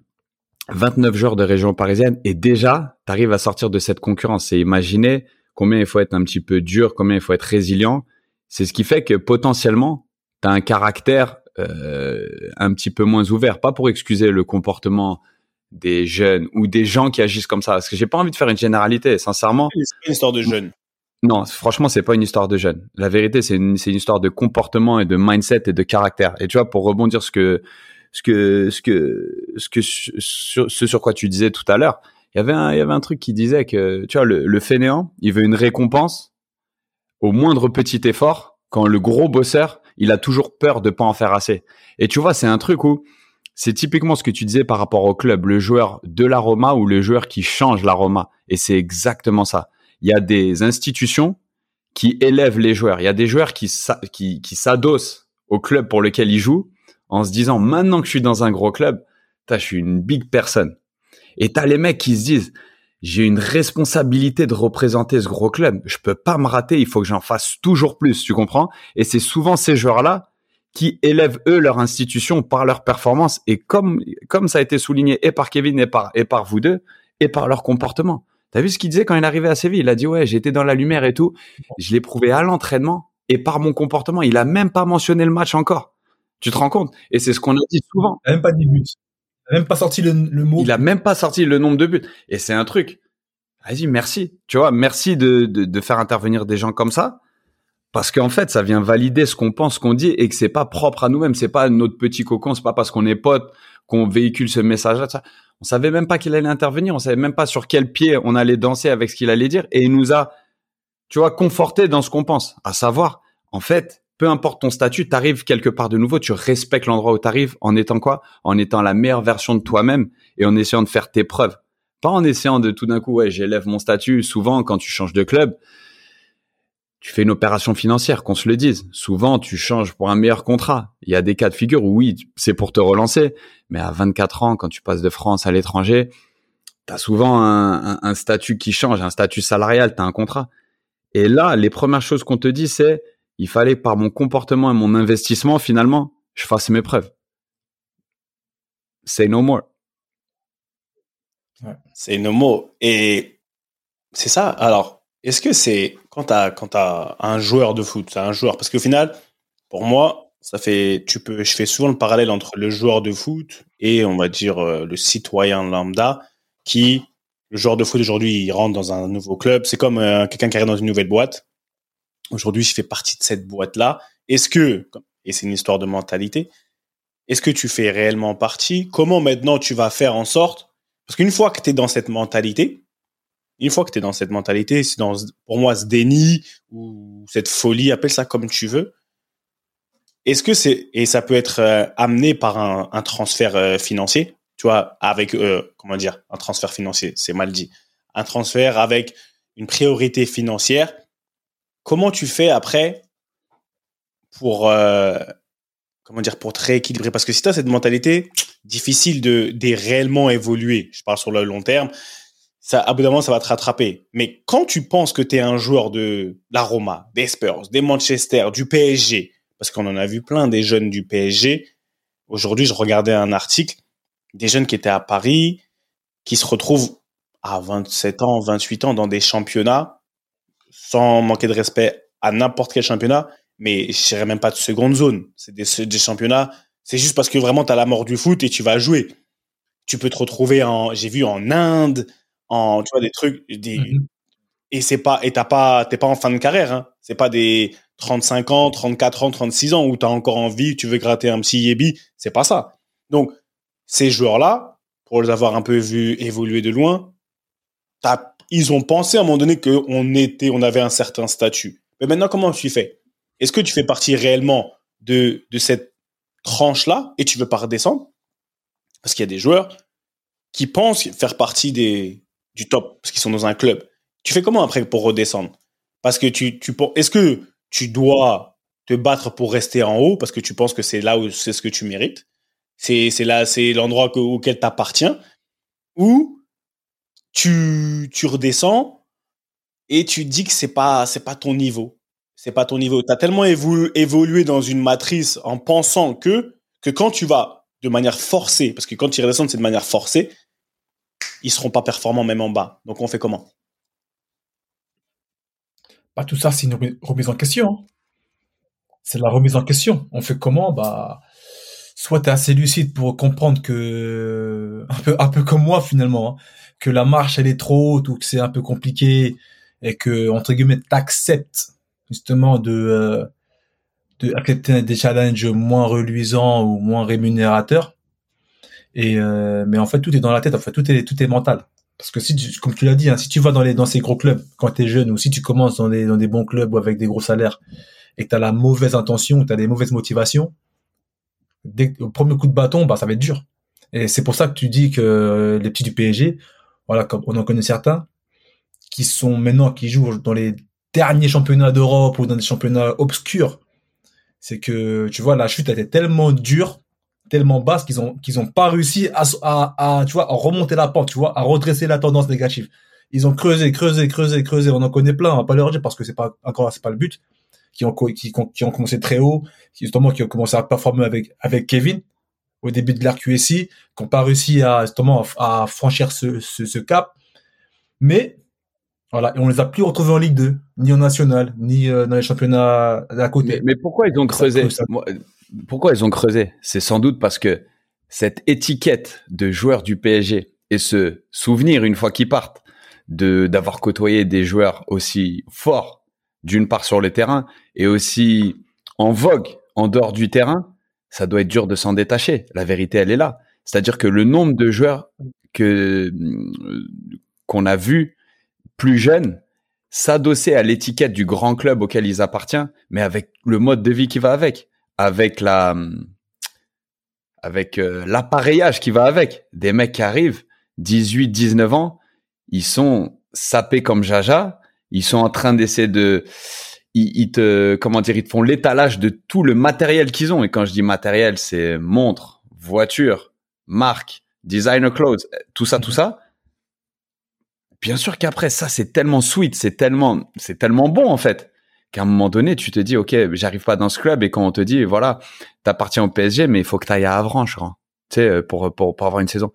29 joueurs de région parisienne et déjà, tu arrives à sortir de cette concurrence. Et imaginer combien il faut être un petit peu dur, combien il faut être résilient. C'est ce qui fait que potentiellement, tu as un caractère euh, un petit peu moins ouvert. Pas pour excuser le comportement des jeunes ou des gens qui agissent comme ça. Parce que j'ai pas envie de faire une généralité, sincèrement. C'est pas une histoire de jeune. Non, franchement, c'est pas une histoire de jeunes. La vérité, c'est une, c'est une histoire de comportement et de mindset et de caractère. Et tu vois, pour rebondir ce que, ce que, ce que, ce que, sur, ce sur quoi tu disais tout à l'heure, il y avait un, il y avait un truc qui disait que, tu vois, le, le fainéant, il veut une récompense au moindre petit effort, quand le gros bosseur, il a toujours peur de pas en faire assez. Et tu vois, c'est un truc où, c'est typiquement ce que tu disais par rapport au club, le joueur de l'aroma ou le joueur qui change l'aroma. Et c'est exactement ça il y a des institutions qui élèvent les joueurs. Il y a des joueurs qui, qui, s'adossent au club pour lequel ils jouent en se disant maintenant que je suis dans un gros club, je suis une big personne. Et t'as les mecs qui se disent j'ai une responsabilité de représenter ce gros club. Je peux pas me rater. Il faut que j'en fasse toujours plus. Tu comprends? Et c'est souvent ces joueurs-là qui élèvent eux leur institution par leur performance et comme comme ça a été souligné et par Kevin et par et par vous deux et par leur comportement. T'as vu ce qu'il disait quand il arrivait à Séville? Il a dit ouais, j'étais dans la lumière et tout. Je l'ai prouvé à l'entraînement et par mon comportement. Il a même pas mentionné le match encore. Tu te rends compte? Et c'est ce qu'on a dit souvent. Il a même pas dit but. Il a même pas sorti le, le mot. Il a même pas sorti le nombre de buts. Et c'est un truc. Vas-y, merci. Tu vois, merci de, de, de faire intervenir des gens comme ça. Parce qu'en fait, ça vient valider ce qu'on pense, qu'on dit, et que c'est pas propre à nous-mêmes. C'est pas notre petit cocon. C'est pas parce qu'on est potes qu'on véhicule ce message-là. On savait même pas qu'il allait intervenir. On savait même pas sur quel pied on allait danser avec ce qu'il allait dire. Et il nous a, tu vois, conforté dans ce qu'on pense. À savoir, en fait, peu importe ton statut, t'arrives quelque part de nouveau, tu respectes l'endroit où t'arrives en étant quoi? En étant la meilleure version de toi-même et en essayant de faire tes preuves. Pas en essayant de tout d'un coup, ouais, j'élève mon statut. Souvent, quand tu changes de club, tu fais une opération financière, qu'on se le dise. Souvent, tu changes pour un meilleur contrat. Il y a des cas de figure où oui, c'est pour te relancer. Mais à 24 ans, quand tu passes de France à l'étranger, tu as souvent un, statut qui change, un statut salarial, tu as un contrat. Et là, les premières choses qu'on te dit, c'est il fallait par mon comportement et mon investissement, finalement, je fasse mes preuves. Say no more. Ouais. Say no more. Et c'est ça. Alors, est-ce que c'est quand tu as, as un joueur de foot, un joueur, parce qu'au final, pour moi, ça fait, tu peux, je fais souvent le parallèle entre le joueur de foot et on va dire euh, le citoyen lambda qui, le joueur de foot aujourd'hui, il rentre dans un nouveau club. C'est comme euh, quelqu'un qui arrive dans une nouvelle boîte. Aujourd'hui, je fais partie de cette boîte-là. Est-ce que, et c'est une histoire de mentalité, est-ce que tu fais réellement partie? Comment maintenant tu vas faire en sorte? Parce qu'une fois que tu es dans cette mentalité, une fois que tu es dans cette mentalité, c'est dans pour moi ce déni ou cette folie, appelle ça comme tu veux. Est-ce que c'est et ça peut être euh, amené par un, transfert euh, financier, tu vois, avec euh, comment dire, un transfert financier, c'est mal dit, un transfert avec une priorité financière. Comment tu fais après pour comment dire pour te rééquilibrer? Parce que si tu as cette mentalité, difficile de, de réellement évoluer. Je parle sur le long terme ça, à bout d'un moment, ça va te rattraper. Mais quand tu penses que tu es un joueur de la Roma, des Spurs, des Manchester, du PSG, parce qu'on en a vu plein des jeunes du PSG. Aujourd'hui, je regardais un article des jeunes qui étaient à Paris, qui se retrouvent à 27 ans, 28 ans dans des championnats, sans manquer de respect à n'importe quel championnat, mais je dirais même pas de seconde zone. C'est des, des championnats, c'est juste parce que vraiment tu as la mort du foot et tu vas jouer. Tu peux te retrouver en, j'ai vu en Inde, en tu vois des trucs des mmh et c'est pas et t'as pas t'es pas en fin de carrière hein. c'est pas des 35 ans 34 ans 36 ans où t'as encore envie tu veux gratter un petit yébi c'est pas ça. Donc ces joueurs là pour les avoir un peu vus évoluer de loin ils ont pensé à un moment donné que on était on avait un certain statut. Mais maintenant comment tu fais? Est-ce que tu fais partie réellement de de cette tranche là et tu veux pas redescendre? Parce qu'il y a des joueurs qui pensent faire partie des du top parce qu'ils sont dans un club. Tu fais comment après pour redescendre? Parce que tu, tu est-ce que tu dois te battre pour rester en haut parce que tu penses que c'est là où c'est ce que tu mérites? C'est c'est là c'est l'endroit auquel tu appartiens ou tu tu redescends et tu dis que c'est pas c'est pas ton niveau? C'est pas ton niveau. Tu as tellement évolué dans une matrice en pensant que que quand tu vas de manière forcée parce que quand tu redescends c'est de manière forcée, ils seront pas performants même en bas. Donc on fait comment? Bah tout ça, c'est une remise en question. C'est la remise en question. On fait comment? Bah soit tu es assez lucide pour comprendre que un peu un peu comme moi finalement hein, que la marche elle est trop haute ou que c'est un peu compliqué et que entre guillemets t'acceptes justement de euh, des challenges moins reluisants ou moins rémunérateurs et euh, mais en fait, tout est dans la tête. En fait, tout est tout est mental. Parce que si, tu, comme tu l'as dit, hein, si tu vas dans les dans ces gros clubs quand tu es jeune ou si tu commences dans des dans des bons clubs ou avec des gros salaires et que tu as la mauvaise intention, tu as des mauvaises motivations, dès au premier coup de bâton, bah ça va être dur. Et c'est pour ça que tu dis que les petits du PSG, voilà, comme on en connaît certains, qui sont maintenant qui jouent dans les derniers championnats d'Europe ou dans des championnats obscurs, c'est que tu vois la chute a été tellement dure tellement basse qu'ils ont qu'ils ont pas réussi à, à, à, tu vois à remonter la pente tu vois à redresser la tendance négative. Ils ont creusé creusé creusé creusé. On en connaît plein on va pas leur dire parce que c'est pas encore c'est pas le but. Qui ont qui, qui ont commencé très haut qui justement qui ont commencé à performer avec avec Kevin au début de l'RQSI qui ont pas réussi à justement à, franchir ce, ce, ce cap. Mais voilà, et on les a plus retrouvés en Ligue 2, ni en National, ni euh, dans les championnats d'à côté. Mais, mais, pourquoi ils ont creusé? Pourquoi ils ont creusé? C'est sans doute parce que cette étiquette de joueur du PSG et ce souvenir une fois qu'ils partent de d'avoir côtoyé des joueurs aussi forts d'une part sur le terrain et aussi en vogue en dehors du terrain, ça doit être dur de s'en détacher. La vérité, elle est là. C'est-à-dire que le nombre de joueurs que qu'on a vu plus jeunes s'adosser à l'étiquette du grand club auquel ils appartiennent, mais avec le mode de vie qui va avec avec la avec euh, l'appareillage qui va avec des mecs qui arrivent 18, 19 ans, ils sont sapés comme Jaja. Ils sont en train d'essayer de, ils, te, comment dire, ils te font l'étalage de tout le matériel qu'ils ont. Et quand je dis matériel, c'est montre, voiture, marque, designer clothes, tout ça, tout ça. Bien sûr qu'après ça, c'est tellement sweet, c'est tellement, c'est tellement bon en fait qu'à un moment donné, tu te dis, ok, j'arrive pas dans ce club et quand on te dit, voilà, t'appartiens au PSG, mais il faut que t'ailles à Avranches, tu sais, pour, pour, pour avoir une saison.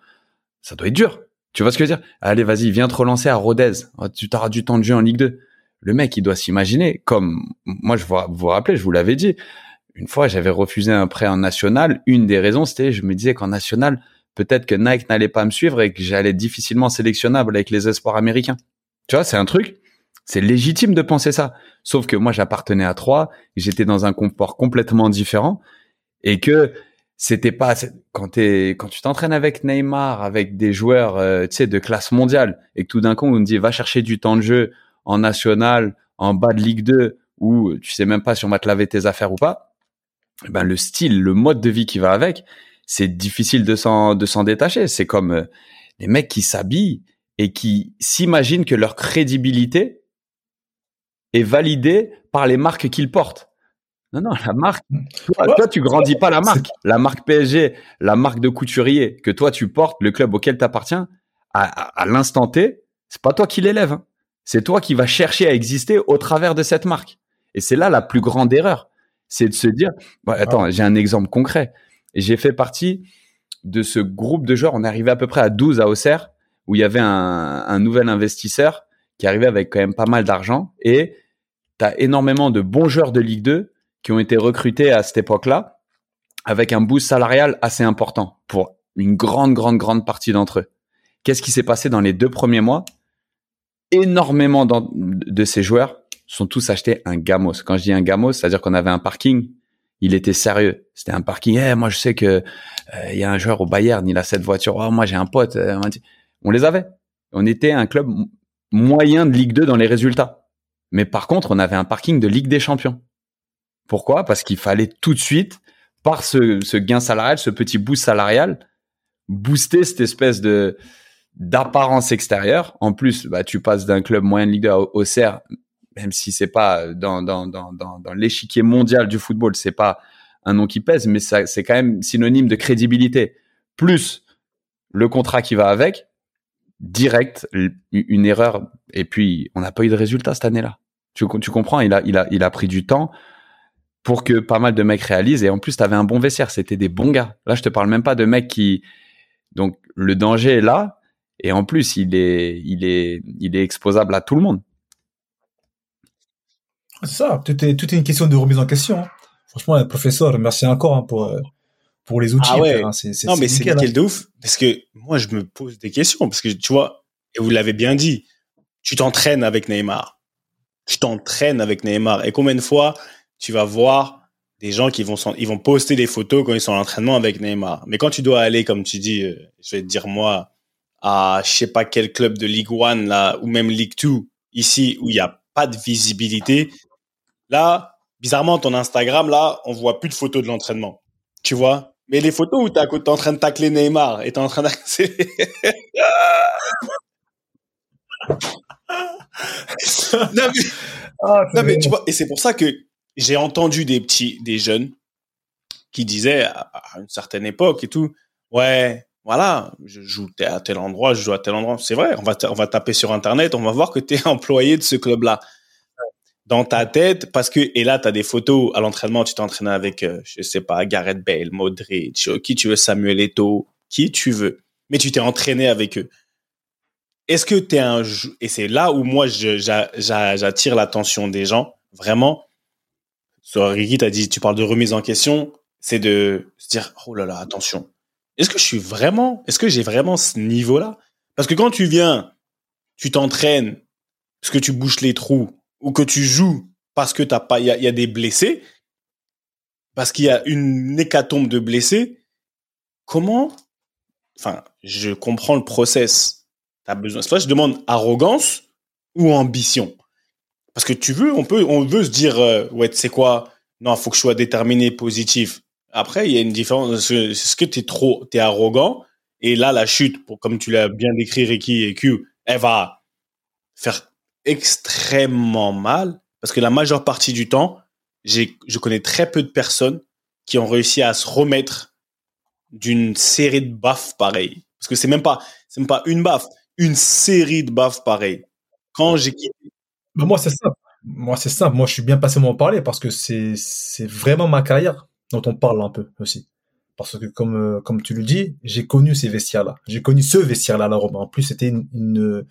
Ça doit être dur. Tu vois ce que je veux dire? Allez, vas-y, viens te relancer à Rodez. Oh, tu t'auras du temps de jeu en Ligue 2. Le mec, il doit s'imaginer, comme moi, je vous, vous, vous rappelez, je vous l'avais dit. Une fois, j'avais refusé un prêt en national. Une des raisons, c'était, je me disais qu'en national, peut-être que Nike n'allait pas me suivre et que j'allais difficilement sélectionnable avec les espoirs américains. Tu vois, c'est un truc. C'est légitime de penser ça. Sauf que moi, j'appartenais à trois, j'étais dans un confort complètement différent et que c'était pas quand quand tu t'entraînes avec Neymar, avec des joueurs, euh, tu sais, de classe mondiale et que tout d'un coup on me dit va chercher du temps de jeu en national, en bas de Ligue 2 ou tu sais même pas si on va te laver tes affaires ou pas. Ben le style, le mode de vie qui va avec, c'est difficile de s'en de s'en détacher. C'est comme euh, les mecs qui s'habillent et qui s'imaginent que leur crédibilité est validée par les marques qu'ils portent. Non, non, la marque. Toi, tu grandis pas la marque. La marque PSG, la marque de couturier que toi tu portes, le club auquel tu appartiens, à, à, l'instant T, c'est pas toi qui l'élève. Hein. C'est toi qui vas chercher à exister au travers de cette marque. Et c'est là la plus grande erreur. C'est de se dire, attends, j'ai un exemple concret. J'ai fait partie de ce groupe de joueurs. On est arrivé à peu près à 12 à Auxerre, où il y avait un, un nouvel investisseur qui arrivait avec quand même pas mal d'argent. Et tu as énormément de bons joueurs de Ligue 2 qui ont été recrutés à cette époque-là, avec un boost salarial assez important pour une grande, grande, grande partie d'entre eux. Qu'est-ce qui s'est passé dans les deux premiers mois? Énormément de ces joueurs sont tous achetés un Gamos. Quand je dis un Gamos, c'est-à-dire qu'on avait un parking, il était sérieux. C'était un parking. Eh, moi, je sais que euh, il y a un joueur au Bayern, il a cette voiture. Oh, moi, j'ai un pote. Euh, on les avait. On était un club moyen de Ligue 2 dans les résultats. Mais par contre, on avait un parking de Ligue des Champions. Pourquoi? Parce qu'il fallait tout de suite, par ce, gain salarial, ce petit boost salarial, booster cette espèce de d'apparence extérieure. En plus, bah, tu passes d'un club moyen de Ligue 2 au CER, même si c'est pas dans, dans, dans, dans, dans l'échiquier mondial du football, c'est pas un nom qui pèse, mais c'est quand même synonyme de crédibilité. Plus le contrat qui va avec, direct, une erreur, et puis on n'a pas eu de résultat cette année-là. Tu, tu comprends il a, il, a, il a pris du temps pour que pas mal de mecs réalisent. Et en plus, tu avais un bon vestiaire. C'était des bons gars. Là, je te parle même pas de mecs qui. Donc, le danger est là. Et en plus, il est, il est, il est exposable à tout le monde. C'est ça. Tout est, tout est une question de remise en question. Hein. Franchement, professeur, merci encore hein, pour, euh, pour les outils. Ah ouais. Hein. non, mais c'est nickel de ouf. Parce que moi, je me pose des questions. Parce que tu vois, et vous l'avez bien dit, tu t'entraînes avec Neymar. Tu t'entraînes avec Neymar. Et combien de fois tu vas voir des gens qui vont, ils vont poster des photos quand ils sont en entraînement avec Neymar. Mais quand tu dois aller, comme tu dis, euh, je vais te dire moi, à je sais pas quel club de Ligue 1 là, ou même Ligue 2, ici, où il n'y a pas de visibilité, là, bizarrement, ton Instagram, là, on voit plus de photos de l'entraînement. Tu vois? Mais les photos où tu es en train de tacler Neymar et tu es en train d'accélérer. non, mais, ah, non, mais tu vois, et c'est pour ça que j'ai entendu des petits, des jeunes qui disaient à, une certaine époque et tout, ouais, voilà, je joue à tel endroit, je joue à tel endroit. C'est vrai, on va, on va taper sur Internet, on va voir que tu es employé de ce club-là. Dans ta tête, parce que, et là, tu as des photos à l'entraînement, tu t'entraînes avec, euh, je sais pas, Gareth Bale, Modric, qui tu veux, Samuel Eto'o, qui tu veux. Mais tu t'es entraîné avec eux. Est-ce que tu es un... Et c'est là où moi, j'attire l'attention des gens, vraiment sur Ricky, t'as dit, tu parles de remise en question, c'est de se dire, oh là là, attention. Est-ce que je suis vraiment, est-ce que j'ai vraiment ce niveau-là? Parce que quand tu viens, tu t'entraînes, parce que tu bouches les trous, ou que tu joues parce que t'as pas, il y a, y a, des blessés, parce qu'il y a une hécatombe de blessés, comment, enfin, je comprends le process. T'as besoin, c'est pas, je demande arrogance ou ambition. Parce que tu veux, on peut, on veut se dire, euh, ouais, tu sais quoi, non, faut que je sois déterminé, positif. Après, il y a une différence. Est-ce que tu es trop, tu es arrogant? Et là, la chute, pour, comme tu l'as bien décrit, Ricky et Q, elle va faire extrêmement mal parce que la majeure partie du temps, j'ai, je connais très peu de personnes qui ont réussi à se remettre d'une série de baffes pareilles. Parce que c'est même pas, c'est même pas une baffe, une série de baffes pareilles. Quand j'ai quitté. Bah, moi, c'est simple. Moi, c'est simple. Moi, je suis bien passé m'en parler parce que c'est, c'est vraiment ma carrière dont on parle un peu aussi. Parce que comme, euh, comme tu le dis, j'ai connu ces vestiaires-là. J'ai connu ce vestiaire-là, la Roma. En plus, c'était une, une,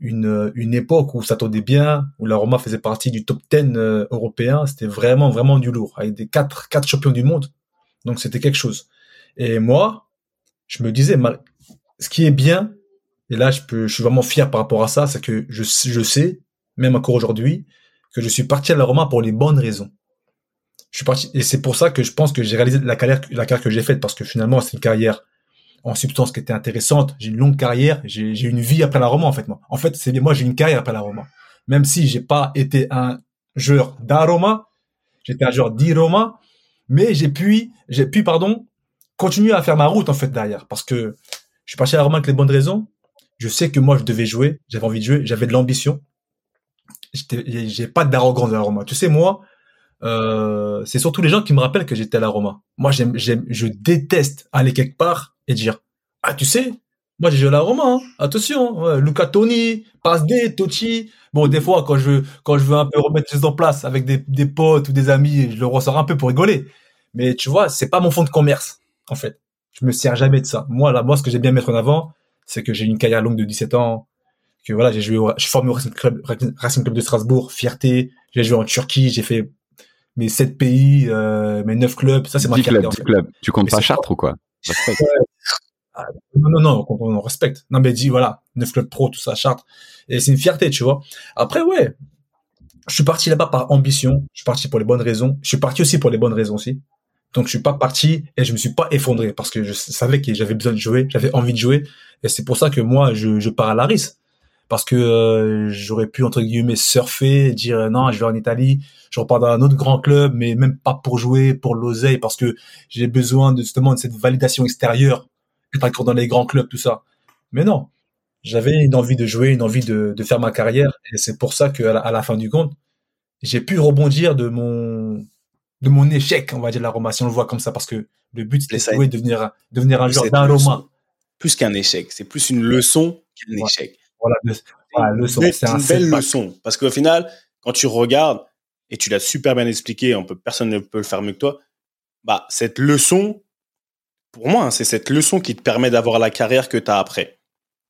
une, une époque où ça tournait bien, où la Roma faisait partie du top 10 euh, européen. C'était vraiment, vraiment du lourd, avec des quatre, quatre champions du monde. Donc, c'était quelque chose. Et moi, je me disais, ce qui est bien, et là, je peux, je suis vraiment fier par rapport à ça, c'est que je, je sais, même encore aujourd'hui, que je suis parti à la Roma pour les bonnes raisons. Je suis parti, et c'est pour ça que je pense que j'ai réalisé la carrière, la carrière que j'ai faite, parce que finalement, c'est une carrière en substance qui était intéressante. J'ai une longue carrière, j'ai, j'ai une vie après la Roma, en fait, moi. En fait, c'est moi, j'ai une carrière après la Roma. Même si j'ai pas été un joueur d'Aroma, j'étais un joueur d'Iroma, mais j'ai pu, j'ai pu, pardon, continuer à faire ma route, en fait, derrière. Parce que je suis parti à la Roma avec les bonnes raisons. Je sais que moi, je devais jouer, j'avais envie de jouer, j'avais de l'ambition. J'ai pas d'arrogance à la Roma. Tu sais, moi, euh, c'est surtout les gens qui me rappellent que j'étais à la Roma. Moi, j'aime, j'aime, je déteste aller quelque part et dire, ah, tu sais, moi, j'ai joué à la Roma, hein. attention, Luca Toni, passe des, Tochi. Bon, des fois, quand je quand je veux un peu remettre les choses en place avec des, des potes ou des amis, je le ressors un peu pour rigoler. Mais tu vois, c'est pas mon fond de commerce, en fait. Je me sers jamais de ça. Moi, là, moi, ce que j'aime bien mettre en avant, c'est que j'ai une carrière longue de 17 ans, que voilà, j'ai joué, au, je suis formé au Racing Club, Racing Club de Strasbourg, fierté. J'ai joué en Turquie, j'ai fait mes 7 pays, euh, mes 9 clubs. Ça, c'est ma clubs, fierté. en fait. clubs. Tu comptes Mais pas Chartres ou quoi? Ah, Non, non, non, on, on respecte. Non, mais dis, voilà, 9 clubs pro, tout ça, Chartres. Et c'est une fierté, tu vois. Après, ouais, je suis parti là-bas par ambition. Je suis parti pour les bonnes raisons. Je suis parti aussi pour les bonnes raisons aussi. Donc, je suis pas parti et je me suis pas effondré parce que je savais que j'avais besoin de jouer, j'avais envie de jouer. Et c'est pour ça que moi, je, pars à Laris. Parce que euh, j'aurais pu, entre guillemets, surfer, dire non, je vais en Italie, je repars dans un autre grand club, mais même pas pour jouer, pour l'oseille, parce que j'ai besoin de, justement de cette validation extérieure, être encore dans les grands clubs, tout ça. Mais non, j'avais une envie de jouer, une envie de, faire ma carrière, et c'est pour ça la, à la fin du compte, j'ai pu rebondir de mon de mon échec, on va dire la Roma, si on le voit comme ça, parce que le but a de devenir devenir un joueur d'un Roma. Plus qu'un échec, c'est plus une leçon qu'un Ouais. échec. Voilà, le, voilà, leçon. C'est C'est un une belle leçon. Parce qu'au final, quand tu regardes, et tu l'as super bien expliqué, on peut, personne ne peut le faire mieux que toi, bah, cette leçon, pour moi, hein, c'est cette leçon qui te permet d'avoir la carrière que tu as après.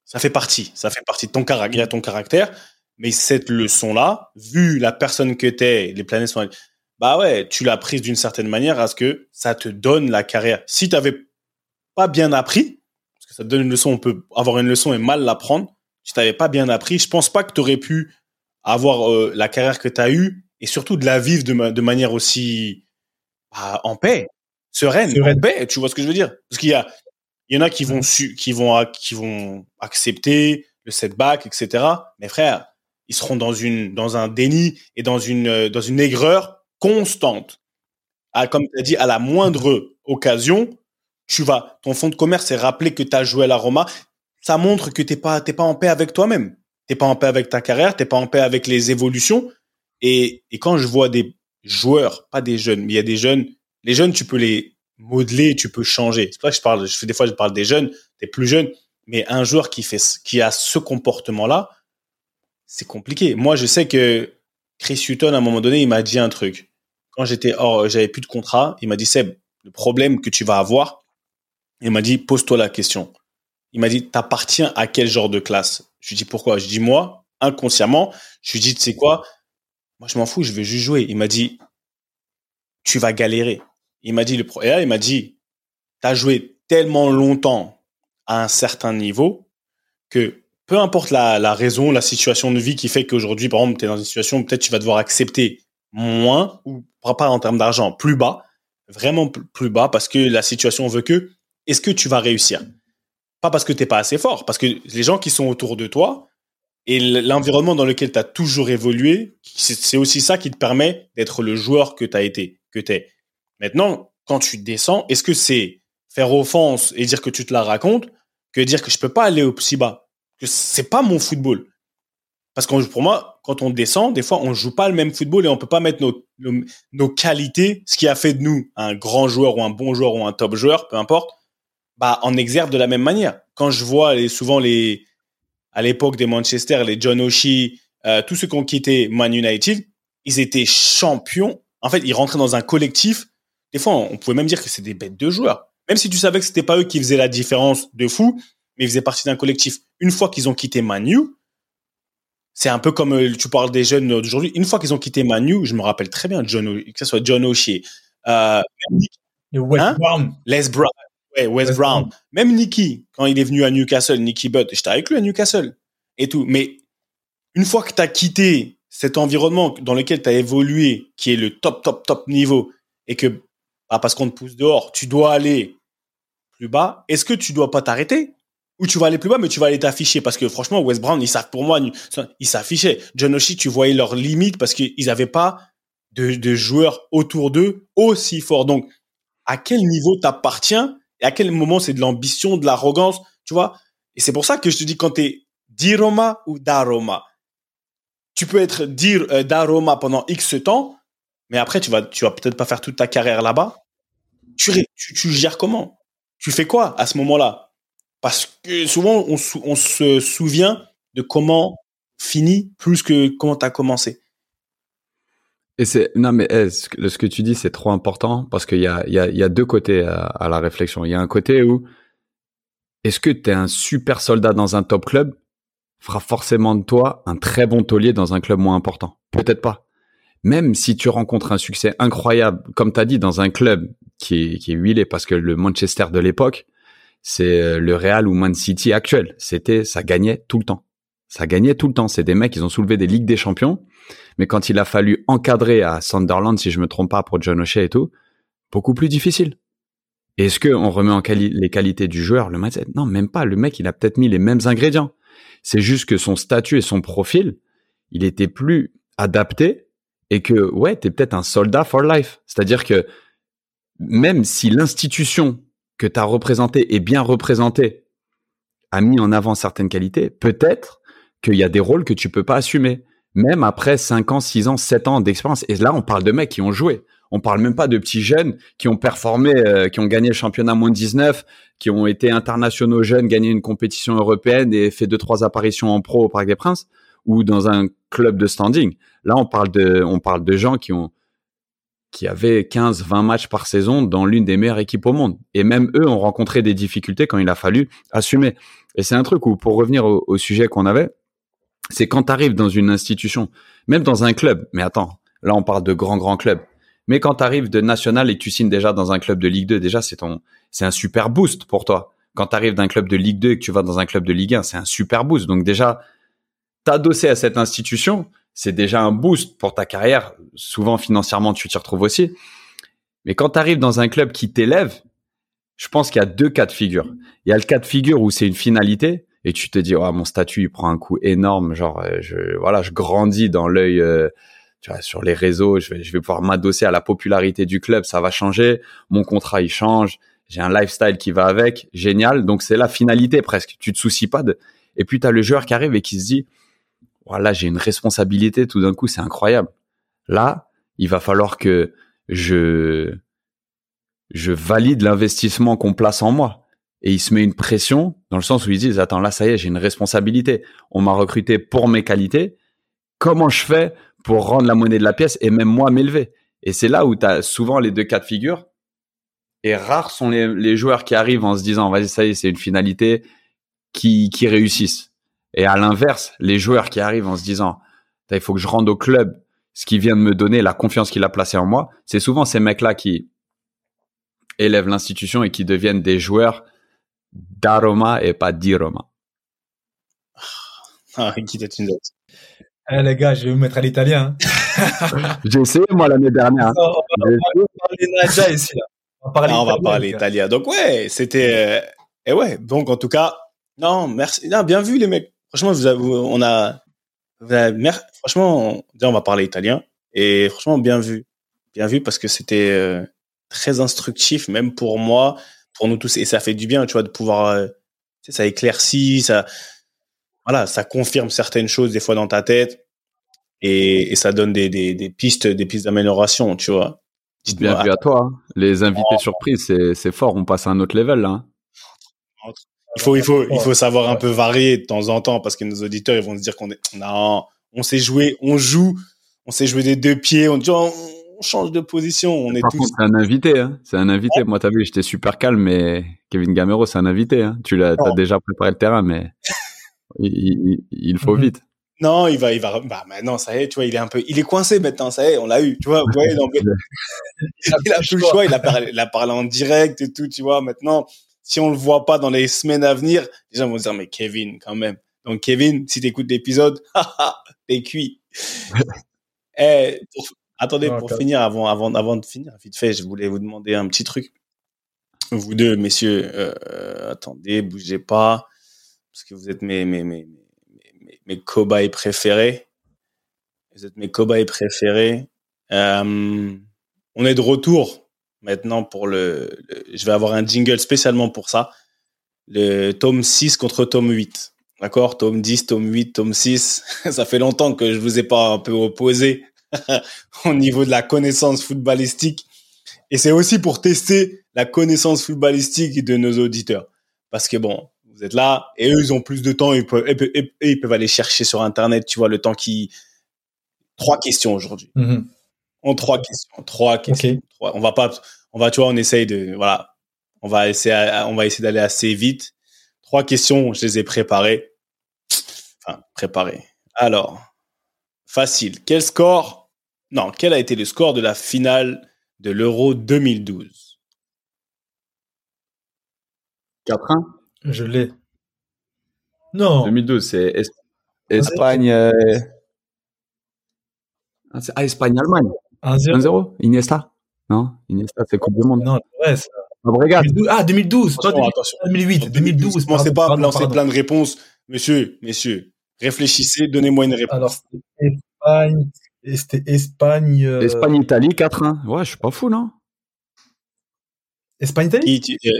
Ça fait partie. Ça fait partie de ton caractère, ton caractère. Mais cette leçon-là, vu la personne que tu es, les planètes sont, bah ouais, tu l'as prise d'une certaine manière à ce que ça te donne la carrière. Si tu n'avais pas bien appris, parce que ça te donne une leçon, on peut avoir une leçon et mal l'apprendre. Si tu n'avais pas bien appris, je pense pas que tu aurais pu avoir euh, la carrière que tu as eue et surtout de la vivre de, ma- de manière aussi bah, en paix, sereine, Sereine. en paix. Tu vois ce que je veux dire? Parce qu'il y a, il y en a qui vont su, qui vont, qui vont accepter le setback, etc. Mais frère, ils seront dans une, dans un déni et dans une, euh, dans une aigreur constante. À, comme tu as dit, à la moindre occasion, tu vas, ton fonds de commerce est rappelé que tu as joué à la Roma. Ça montre que t'es pas, pas en paix avec toi-même. T'es pas en paix avec ta carrière, t'es pas en paix avec les évolutions. Et, et quand je vois des joueurs, pas des jeunes, mais il y a des jeunes, les jeunes, tu peux les modeler, tu peux changer. C'est pour ça que je parle, je fais des fois, je parle des jeunes, des plus jeunes, mais un joueur qui fait, qui a ce comportement-là, c'est compliqué. Moi, je sais que Chris Hutton, à un moment donné, il m'a dit un truc. Quand j'étais hors, j'avais plus de contrat, il m'a dit, Seb, le problème que tu vas avoir, il m'a dit, pose-toi la question. Il m'a dit, t'appartiens à quel genre de classe? Je lui dis, pourquoi? Je dis, moi, inconsciemment, je lui dis, tu sais quoi? Moi, je m'en fous, je veux juste jouer. Il m'a dit, tu vas galérer. Il m'a dit, le pro- et là, il m'a dit, t'as joué tellement longtemps à un certain niveau que peu importe la, raison, la situation de vie qui fait qu'aujourd'hui, par exemple, tu es dans une situation où peut-être tu vas devoir accepter moins, ou pas en termes d'argent, plus bas, vraiment plus bas, parce que la situation veut que, est-ce que tu vas réussir? Pas parce que t'es pas assez fort, parce que les gens qui sont autour de toi et l'environnement dans lequel tu as toujours évolué, c'est aussi ça qui te permet d'être le joueur que tu as été, que tu es. Maintenant, quand tu descends, est-ce que c'est faire offense et dire que tu te la racontes que dire que je peux pas aller au si bas. Que c'est pas mon football. Parce que pour moi, quand on descend, des fois, on joue pas le même football et on peut pas mettre nos, nos, qualités, ce qui a fait de nous un grand joueur ou un bon joueur ou un top joueur, peu importe, bah, en exergue de la même manière. Quand je vois les, souvent les, à l'époque des Manchester, les John O'Shea, euh, tous ceux qui ont quitté Man United, ils étaient champions. En fait, ils rentraient dans un collectif. Des fois, on pouvait même dire que c'est des bêtes de joueurs. Même si tu savais que c'était pas eux qui faisaient la différence de fou, mais ils faisaient partie d'un collectif. Une fois qu'ils ont quitté Manu, c'est un peu comme euh, tu parles des jeunes d'aujourd'hui. Une fois qu'ils ont quitté Manu, je me rappelle très bien John, que ce soit John O'Shea, euh, West hein? Brown, Les Brown, ouais, West, Brown. même Nicky quand il est venu à Newcastle, Nicky Butt, j'étais avec lui à Newcastle et tout. Mais une fois que tu as quitté cet environnement dans lequel tu as évolué, qui est le top, top, top niveau, et que bah, parce qu'on te pousse dehors, tu dois aller plus bas, est-ce que tu dois pas t'arrêter? Ou tu vas aller plus bas, mais tu vas aller t'afficher parce que franchement, West Brown, ils savent pour moi, ils s'affichaient. John Oshie, tu voyais leurs limites parce qu'ils n'avaient pas de, de, joueurs autour d'eux aussi forts. Donc, à quel niveau t'appartiens et à quel moment c'est de l'ambition, de l'arrogance, tu vois? Et c'est pour ça que je te dis quand t'es d'Iroma ou d'Aroma, tu peux être dire euh, d'Aroma pendant X temps, mais après tu vas, tu vas peut-être pas faire toute ta carrière là-bas. Tu, tu, tu gères comment? Tu fais quoi à ce moment-là? Parce que souvent, on, se souvient de comment finit plus que comment tu as commencé. Et c'est non mais eh, ce, que, tu dis c'est trop important parce qu'il y a, y, y a deux côtés à, la réflexion. Il y a un côté où est-ce que tu es un super soldat dans un top club fera forcément de toi un très bon taulier dans un club moins important. Peut-être pas. Même si tu rencontres un succès incroyable, comme tu as dit, dans un club qui est huilé parce que le Manchester de l'époque, c'est euh, le Real ou Man City actuel. C'était, ça gagnait tout le temps. Ça gagnait tout le temps. C'est des mecs, ils ont soulevé des ligues des champions. Mais quand il a fallu encadrer à Sunderland, si je me trompe pas, pour John O'Shea et tout, beaucoup plus difficile. Est-ce que on remet en quali les qualités du joueur, le mindset? Non, même pas. Le mec, il a peut-être mis les mêmes ingrédients. C'est juste que son statut et son profil, il était plus adapté et que ouais, t'es peut-être un soldat for life. C'est-à-dire que même si l'institution que tu as représenté et bien représenté a mis en avant certaines qualités, peut-être qu'il y a des rôles que tu peux pas assumer, même après 5 ans, 6 ans, 7 ans d'expérience. Et là, on parle de mecs qui ont joué. On parle même pas de petits jeunes qui ont performé, euh, qui ont gagné le championnat moins 19, qui ont été internationaux jeunes, gagné une compétition européenne et fait deux trois apparitions en pro au Parc des Princes ou dans un club de standing. Là, on parle de gens qui ont qui avaient 15-20 matchs par saison dans l'une des meilleures équipes au monde. Et même eux ont rencontré des difficultés quand il a fallu assumer. Et c'est un truc où, pour revenir au, sujet qu'on avait, c'est quand tu arrives dans une institution, même dans un club, mais attends, là on parle de grands, grands clubs, mais quand tu arrives de national et tu signes déjà dans un club de Ligue 2, déjà c'est ton, c'est un super boost pour toi. Quand tu arrives d'un club de Ligue 2 et que tu vas dans un club de Ligue 1, c'est un super boost. Donc déjà, t'adosser à cette institution, c'est déjà un boost pour ta carrière. Souvent, financièrement, tu t'y retrouves aussi. Mais quand tu arrives dans un club qui t'élève, je pense qu'il y a deux cas de figure. Il y a le cas de figure où c'est une finalité et tu te dis, oh, mon statut, il prend un coup énorme. Genre, euh, je, voilà, je grandis dans l'œil, euh, tu sur les réseaux. Je vais, je vais pouvoir m'adosser à la popularité du club. Ça va changer. Mon contrat, il change. J'ai un lifestyle qui va avec. Génial. Donc, c'est la finalité presque. Tu te soucies pas de, et puis, tu as le joueur qui arrive et qui se dit, voilà, j'ai une responsabilité tout d'un coup, c'est incroyable. Là, il va falloir que je valide l'investissement qu'on place en moi. Et il se met une pression dans le sens où ils disent attends là ça y est j'ai une responsabilité. On m'a recruté pour mes qualités. Comment je fais pour rendre la monnaie de la pièce et même moi m'élever? Et c'est là où tu as souvent les deux cas de figure. Et rares sont les, les joueurs qui arrivent en se disant vas-y ça y est c'est une finalité qui qui réussissent. Et à l'inverse, les joueurs qui arrivent en se disant, il faut que je rende au club ce qui vient de me donner la confiance qu'il a placée en moi, c'est souvent ces mecs-là qui élèvent l'institution et qui deviennent des joueurs d'aroma et pas d'iroma. Ah, qui une autre. Eh, les gars, je vais vous mettre à l'italien. Hein. J'ai essayé, moi, l'année dernière. on va parler ici, là. On va parler, ah, on va parler italien. Donc, ouais, c'était. Euh, et ouais, donc, en tout cas, non, merci. Non, bien vu, les mecs. Franchement, vous avez, on a, franchement, on, va parler italien et franchement, bien vu, bien vu parce que c'était euh, très instructif, même pour moi, pour nous tous, et ça fait du bien, tu vois, de pouvoir euh, tu sais, ça éclaircit, ça, voilà, ça confirme certaines choses des fois dans ta tête et, et ça donne des, des, des pistes, des pistes d'amélioration, tu vois. Bien vu à toi. hein. Les invités surprises, c'est, c'est fort. On passe à un autre level là. hein. Il faut, il faut, il faut savoir un peu varier de temps en temps parce que nos auditeurs, ils vont se dire qu'on est, non, on sait jouer, on joue, on sait jouer des deux pieds, on dit, oh, on change de position, on est Par tous. contre, c'est un invité. Hein. C'est un invité. Moi, t'as vu, j'étais super calme, mais Kevin Gamero, c'est un invité. Hein. Tu l'as, t'as Non. déjà préparé le terrain, mais il, il, il faut Mhm. vite. Non, il va, il va, bah, maintenant, ça y est, tu vois, il est un peu, il est coincé maintenant, ça y est, on l'a eu, tu vois, donc, il a plus le choix, il a parlé, il a parlé en direct et tout, tu vois, maintenant, si on le voit pas dans les semaines à venir, les gens vont se dire, mais Kevin, quand même. Donc, Kevin, si t'écoutes l'épisode, haha, t'es cuit. Eh, pour- attendez, pour finir, avant, avant, avant de finir, vite fait, je voulais vous demander un petit truc. Vous deux, messieurs, euh, attendez, bougez pas, parce que vous êtes mes, mes, mes, mes, mes, mes cobayes préférés. Vous êtes mes cobayes préférés. Euh, on est de retour maintenant pour le, le- Je vais avoir un jingle spécialement pour ça. Le tome 6 contre tome 8. D'accord? Tome 10, tome 8, tome 6. ça fait longtemps que je vous ai pas un peu opposé au niveau de la connaissance footballistique. Et c'est aussi pour tester la connaissance footballistique de nos auditeurs. Parce que bon, vous êtes là et eux, ils ont plus de temps. Ils peuvent, et, et- et ils peuvent aller chercher sur Internet, tu vois, le temps qui... Trois questions aujourd'hui. Mhm. En trois questions. Trois questions. Trois. On va pas, on va, tu vois, on essaye de, voilà. On va essayer, à- on va essayer d'aller assez vite. Trois questions, je les ai préparées. Enfin, préparées. Alors, facile. Quel score, non, quel a été le score de la finale de l'Euro 2012? 4-1 Je l'ai. Non. 2012, c'est Es- Espagne. euh, Ah, ah, Espagne-Allemagne. 1-0. 1-0 Iniesta Non? Iniesta, c'est Coupe du Monde. Non, ouais. 2012. Ah, 2012, pas Attention, attention. 2008. 2012. Commencez pas à me lancer plein de réponses. Monsieur, messieurs, réfléchissez, donnez-moi une réponse. Alors, c'était Espagne. C'était Espagne. euh, Espagne-Italie, 4-1. Ouais, je suis pas fou, non? Espagne-Italie Qui, tu, euh,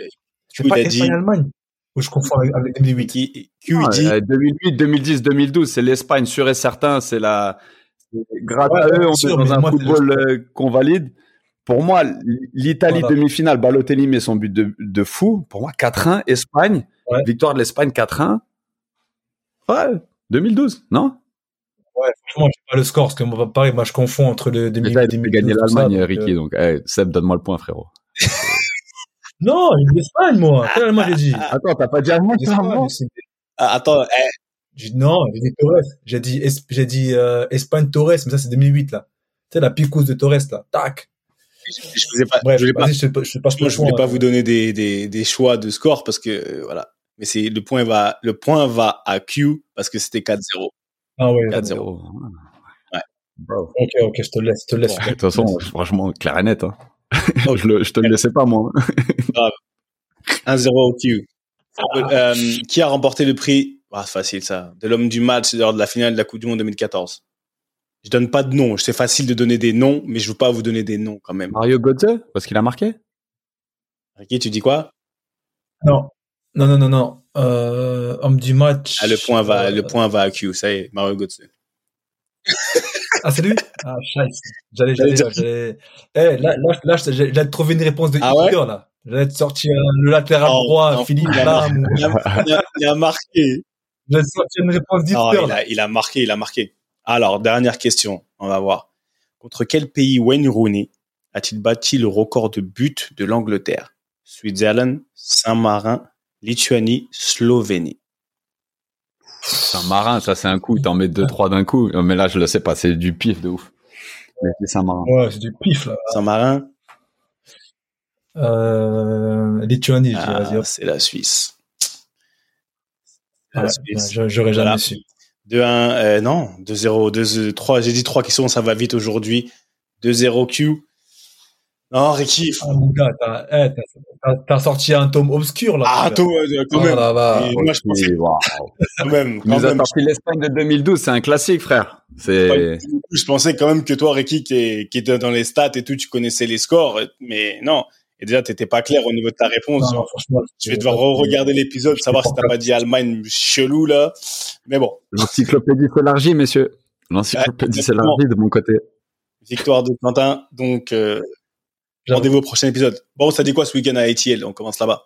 Q, pas Espagne-Allemagne. Ou je confonds avec, avec 2008. qui, Q, Ah, dit, euh, 2008, 2010, 2012, c'est l'Espagne, sûr et certain. C'est la. c'est Grâce Ouais, à eux, on sûr, est dans un football euh, qu'on valide. Pour moi, l'Italie Voilà. demi-finale, Balotelli met son but de, de fou. Pour moi, 4-1, Espagne. Ouais. Victoire de l'Espagne, 4-1. Ouais, 2012, non? Ouais, franchement, j'ai pas le score, parce que moi, pareil, moi, je confonds entre le 2008 Déjà, et il fait 2012. gagner tout ça, l'Allemagne, donc, Ricky. euh, Donc, eh, Seb, donne-moi le point, frérot. Non, j'ai dit l'Espagne, moi. Quelle Allemagne, j'ai dit? Attends, t'as pas dit Allemagne, Ah, attends, eh, J'ai dit non, j'ai dit Torres. J'ai dit, Es- j'ai dit euh, Espagne Torres, mais ça c'est 2008 là. Tu sais la picouse de Torres là. Tac. Je, vous ai pas, Bref, je voulais pas, vas-y, je te, je te passe moi, le je voulais point, pas euh. vous donner des, des, des choix de score parce que, euh, voilà. Mais c'est, le point va, le point va à Q parce que c'était 4-0. Ah ouais. 4-0. Ouais. Bro. Ok, ok, je te laisse, je te laisse. De toute façon, franchement, clair et net. Hein. Je, le, je te le laissais pas, moi. 1-0 au Q. Euh, qui a remporté le prix, ah, facile ça, de l'homme du match lors de la finale de la Coupe du Monde 2014? Je donne pas de nom. C'est facile de donner des noms, mais je veux pas vous donner des noms quand même. Mario Götze, parce qu'il a marqué? Ricky, tu dis quoi? Non, non, non, non, non. Euh, homme du match. Ah, le point va, euh, le point va à Q. Ça y est, Mario Götze. Ah, c'est lui? Ah, scheiße. J'allais, J'allais j'allais, dire- j'allais. Eh, là, là, là, j'allais trouver une réponse de Ah ouais? Là. J'allais te sortir euh, le latéral Non, droit, non, Philippe il a Lam. Il a, il a- il a marqué. J'allais te sortir une réponse d'Hitler, il, là. a, il a marqué, il a marqué. Alors, dernière question, on va voir. Contre quel pays Wayne Rooney a-t-il bâti le record de buts de l'Angleterre? Switzerland, Saint-Marin, Lituanie, Slovénie. C'est un marin, ça c'est un coup. T'en mets deux, trois d'un coup. Mais là, je le sais pas. C'est du pif de ouf. Mais c'est un marin. Ouais, c'est du pif, là. Saint-Marin, Euh, Lituanie, ah, c'est la Suisse. La Suisse. je- J'aurais jamais Voilà. su. 2-1, euh, non, 2-0, 2-3. J'ai dit trois questions, ça va vite aujourd'hui. 2-0 Q. Non, Ricky. Ah, mon gars, t'as, eh, t'as, t'as- t'as sorti un tome obscur, là. Ah, gars. toi, euh, quand Oh même. là là. Et moi, je pensais waouh. quand même, quand même. sorti l'Espagne de 2012. C'est un classique, frère. C'est. Je pensais quand même que toi, Ricky, qui, est- qui était dans les stats et tout, tu connaissais les scores, mais non. Et déjà, t'étais pas clair au niveau de ta réponse. Non, je vais devoir re-regarder l'épisode, savoir si t'as pas dit Allemagne chelou, là. Mais bon. L'encyclopédie s'élargit, messieurs. L'encyclopédie Ouais, s'élargit de mon côté. Victoire de Quentin. Donc, euh, rendez-vous au prochain épisode. Bon, ça dit quoi ce week-end à ATL On commence là-bas.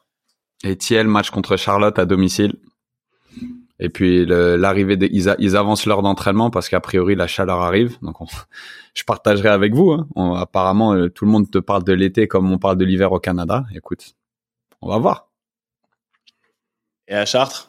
Thiel, match contre Charlotte à domicile. Et puis le- l'arrivée des, ils, a- ils avancent l'heure d'entraînement parce qu'a priori la chaleur arrive. Donc on- je partagerai avec vous. hein. On- apparemment euh, tout le monde te parle de l'été comme on parle de l'hiver au Canada. Écoute, on va voir. Et à Chartres?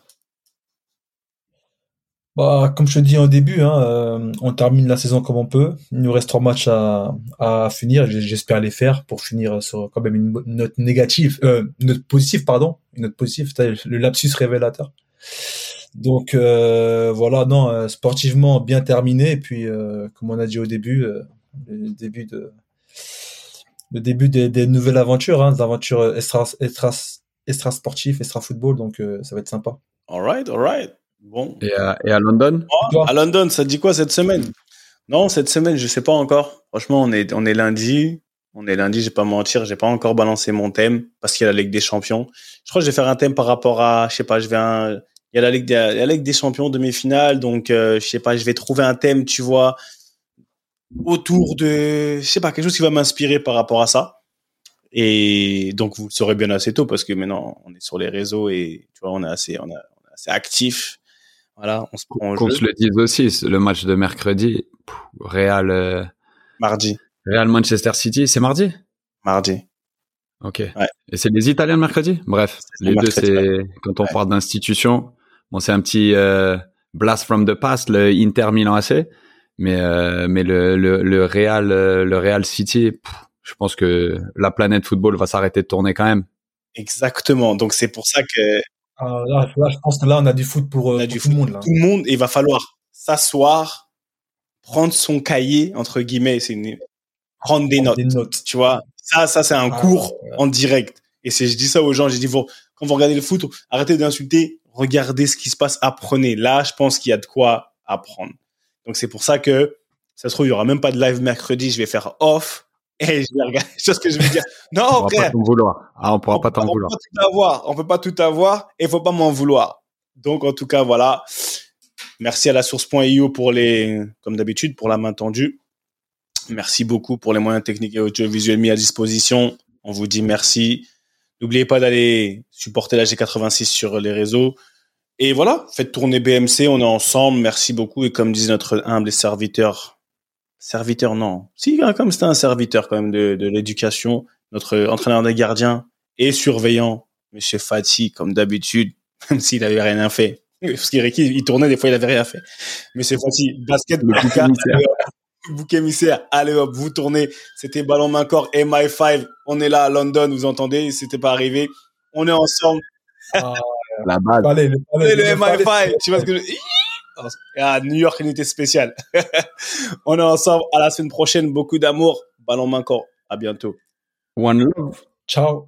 Bah, comme je te dis au début, hein, euh, on termine la saison comme on peut. Il nous reste trois matchs à, à finir. J'espère les faire pour finir sur quand même une note négative, euh, une note positive, pardon, une note positive. Le lapsus révélateur. Donc euh, voilà, non, euh, sportivement bien terminé. Et puis, euh, comme on a dit au début, euh, le début de le début des, des nouvelles aventures, hein, des aventures extra extra extra sportives, extra football. Donc euh, ça va être sympa. All right, all right. Bon. Et à, et à London, À London, ça te dit quoi cette semaine? Non, cette semaine, je sais pas encore. Franchement, on est, on est lundi. On est lundi, je vais pas mentir, j'ai pas encore balancé mon thème parce qu'il y a la Ligue des Champions. Je crois que je vais faire un thème par rapport à, je sais pas, je vais un, il y a la Ligue des, la Ligue des Champions demi-finale, donc euh, je sais pas, je vais trouver un thème, tu vois, autour de, je sais pas, quelque chose qui va m'inspirer par rapport à ça. Et donc vous le saurez bien assez tôt parce que maintenant on est sur les réseaux et tu vois, on est assez, on est, on est assez actif. Voilà, on se prend qu'on se le dise aussi, le match de mercredi, pff, Real, euh, Mardi, Real Manchester City, c'est mardi? Mardi. Ok. Ouais. Et c'est les Italiens le mercredi? Bref, les le deux, c'est quand on Ouais. parle d'institution. Bon, c'est un petit euh, blast from the past, le Inter Milan AC, mais euh, mais le le, le Real euh, le Real City, pff, je pense que la planète football va s'arrêter de tourner quand même. Exactement. Donc c'est pour ça que Ah, là, là, je pense que là, on a du foot pour, On a pour du tout le monde. Là. tout le monde, il va falloir s'asseoir, prendre son cahier entre guillemets, c'est une... prendre des notes. Des notes. Tu vois, ça, ça c'est un Ah, cours ouais. en direct. Et c'est, je dis ça aux gens, j'ai dit vous, quand vous regardez le foot, arrêtez d'insulter, regardez ce qui se passe, apprenez. Là, je pense qu'il y a de quoi apprendre. Donc c'est pour ça que ça se trouve il y aura même pas de live mercredi, je vais faire off et je vais regarder. C'est ce que je veux dire? On Non, pourra pas t'en vouloir. Ah, on pourra pas t'en on vouloir. peut pas tout avoir. On peut pas tout avoir et faut pas m'en vouloir. Donc, en tout cas, voilà. Merci à la source.io pour les, comme d'habitude, pour la main tendue. Merci beaucoup pour les moyens techniques et audiovisuels mis à disposition. On vous dit merci. N'oubliez pas d'aller supporter la G86 sur les réseaux. Et voilà, faites tourner BMC, on est ensemble. Merci beaucoup. Et comme disait notre humble serviteur, serviteur, non. Si, comme c'était un serviteur quand même de, de l'éducation, notre entraîneur des gardiens et surveillant, Monsieur Fati, comme d'habitude, même s'il avait rien fait. Parce qu'il il tournait, des fois, il avait rien fait. Monsieur Fati, basket, Le hop, bouc émissaire, allez hop, vous tournez. C'était ballon main corps, MI5. On est là à London, vous entendez, c'était pas arrivé. On est ensemble. Ah, La base. allez, le, C'est le palais. MI5. Tu vois ce que je... Ah, New York, unité spéciale. On est ensemble. À la semaine prochaine. Beaucoup d'amour. Ballon main corps. À bientôt. One love. Ciao.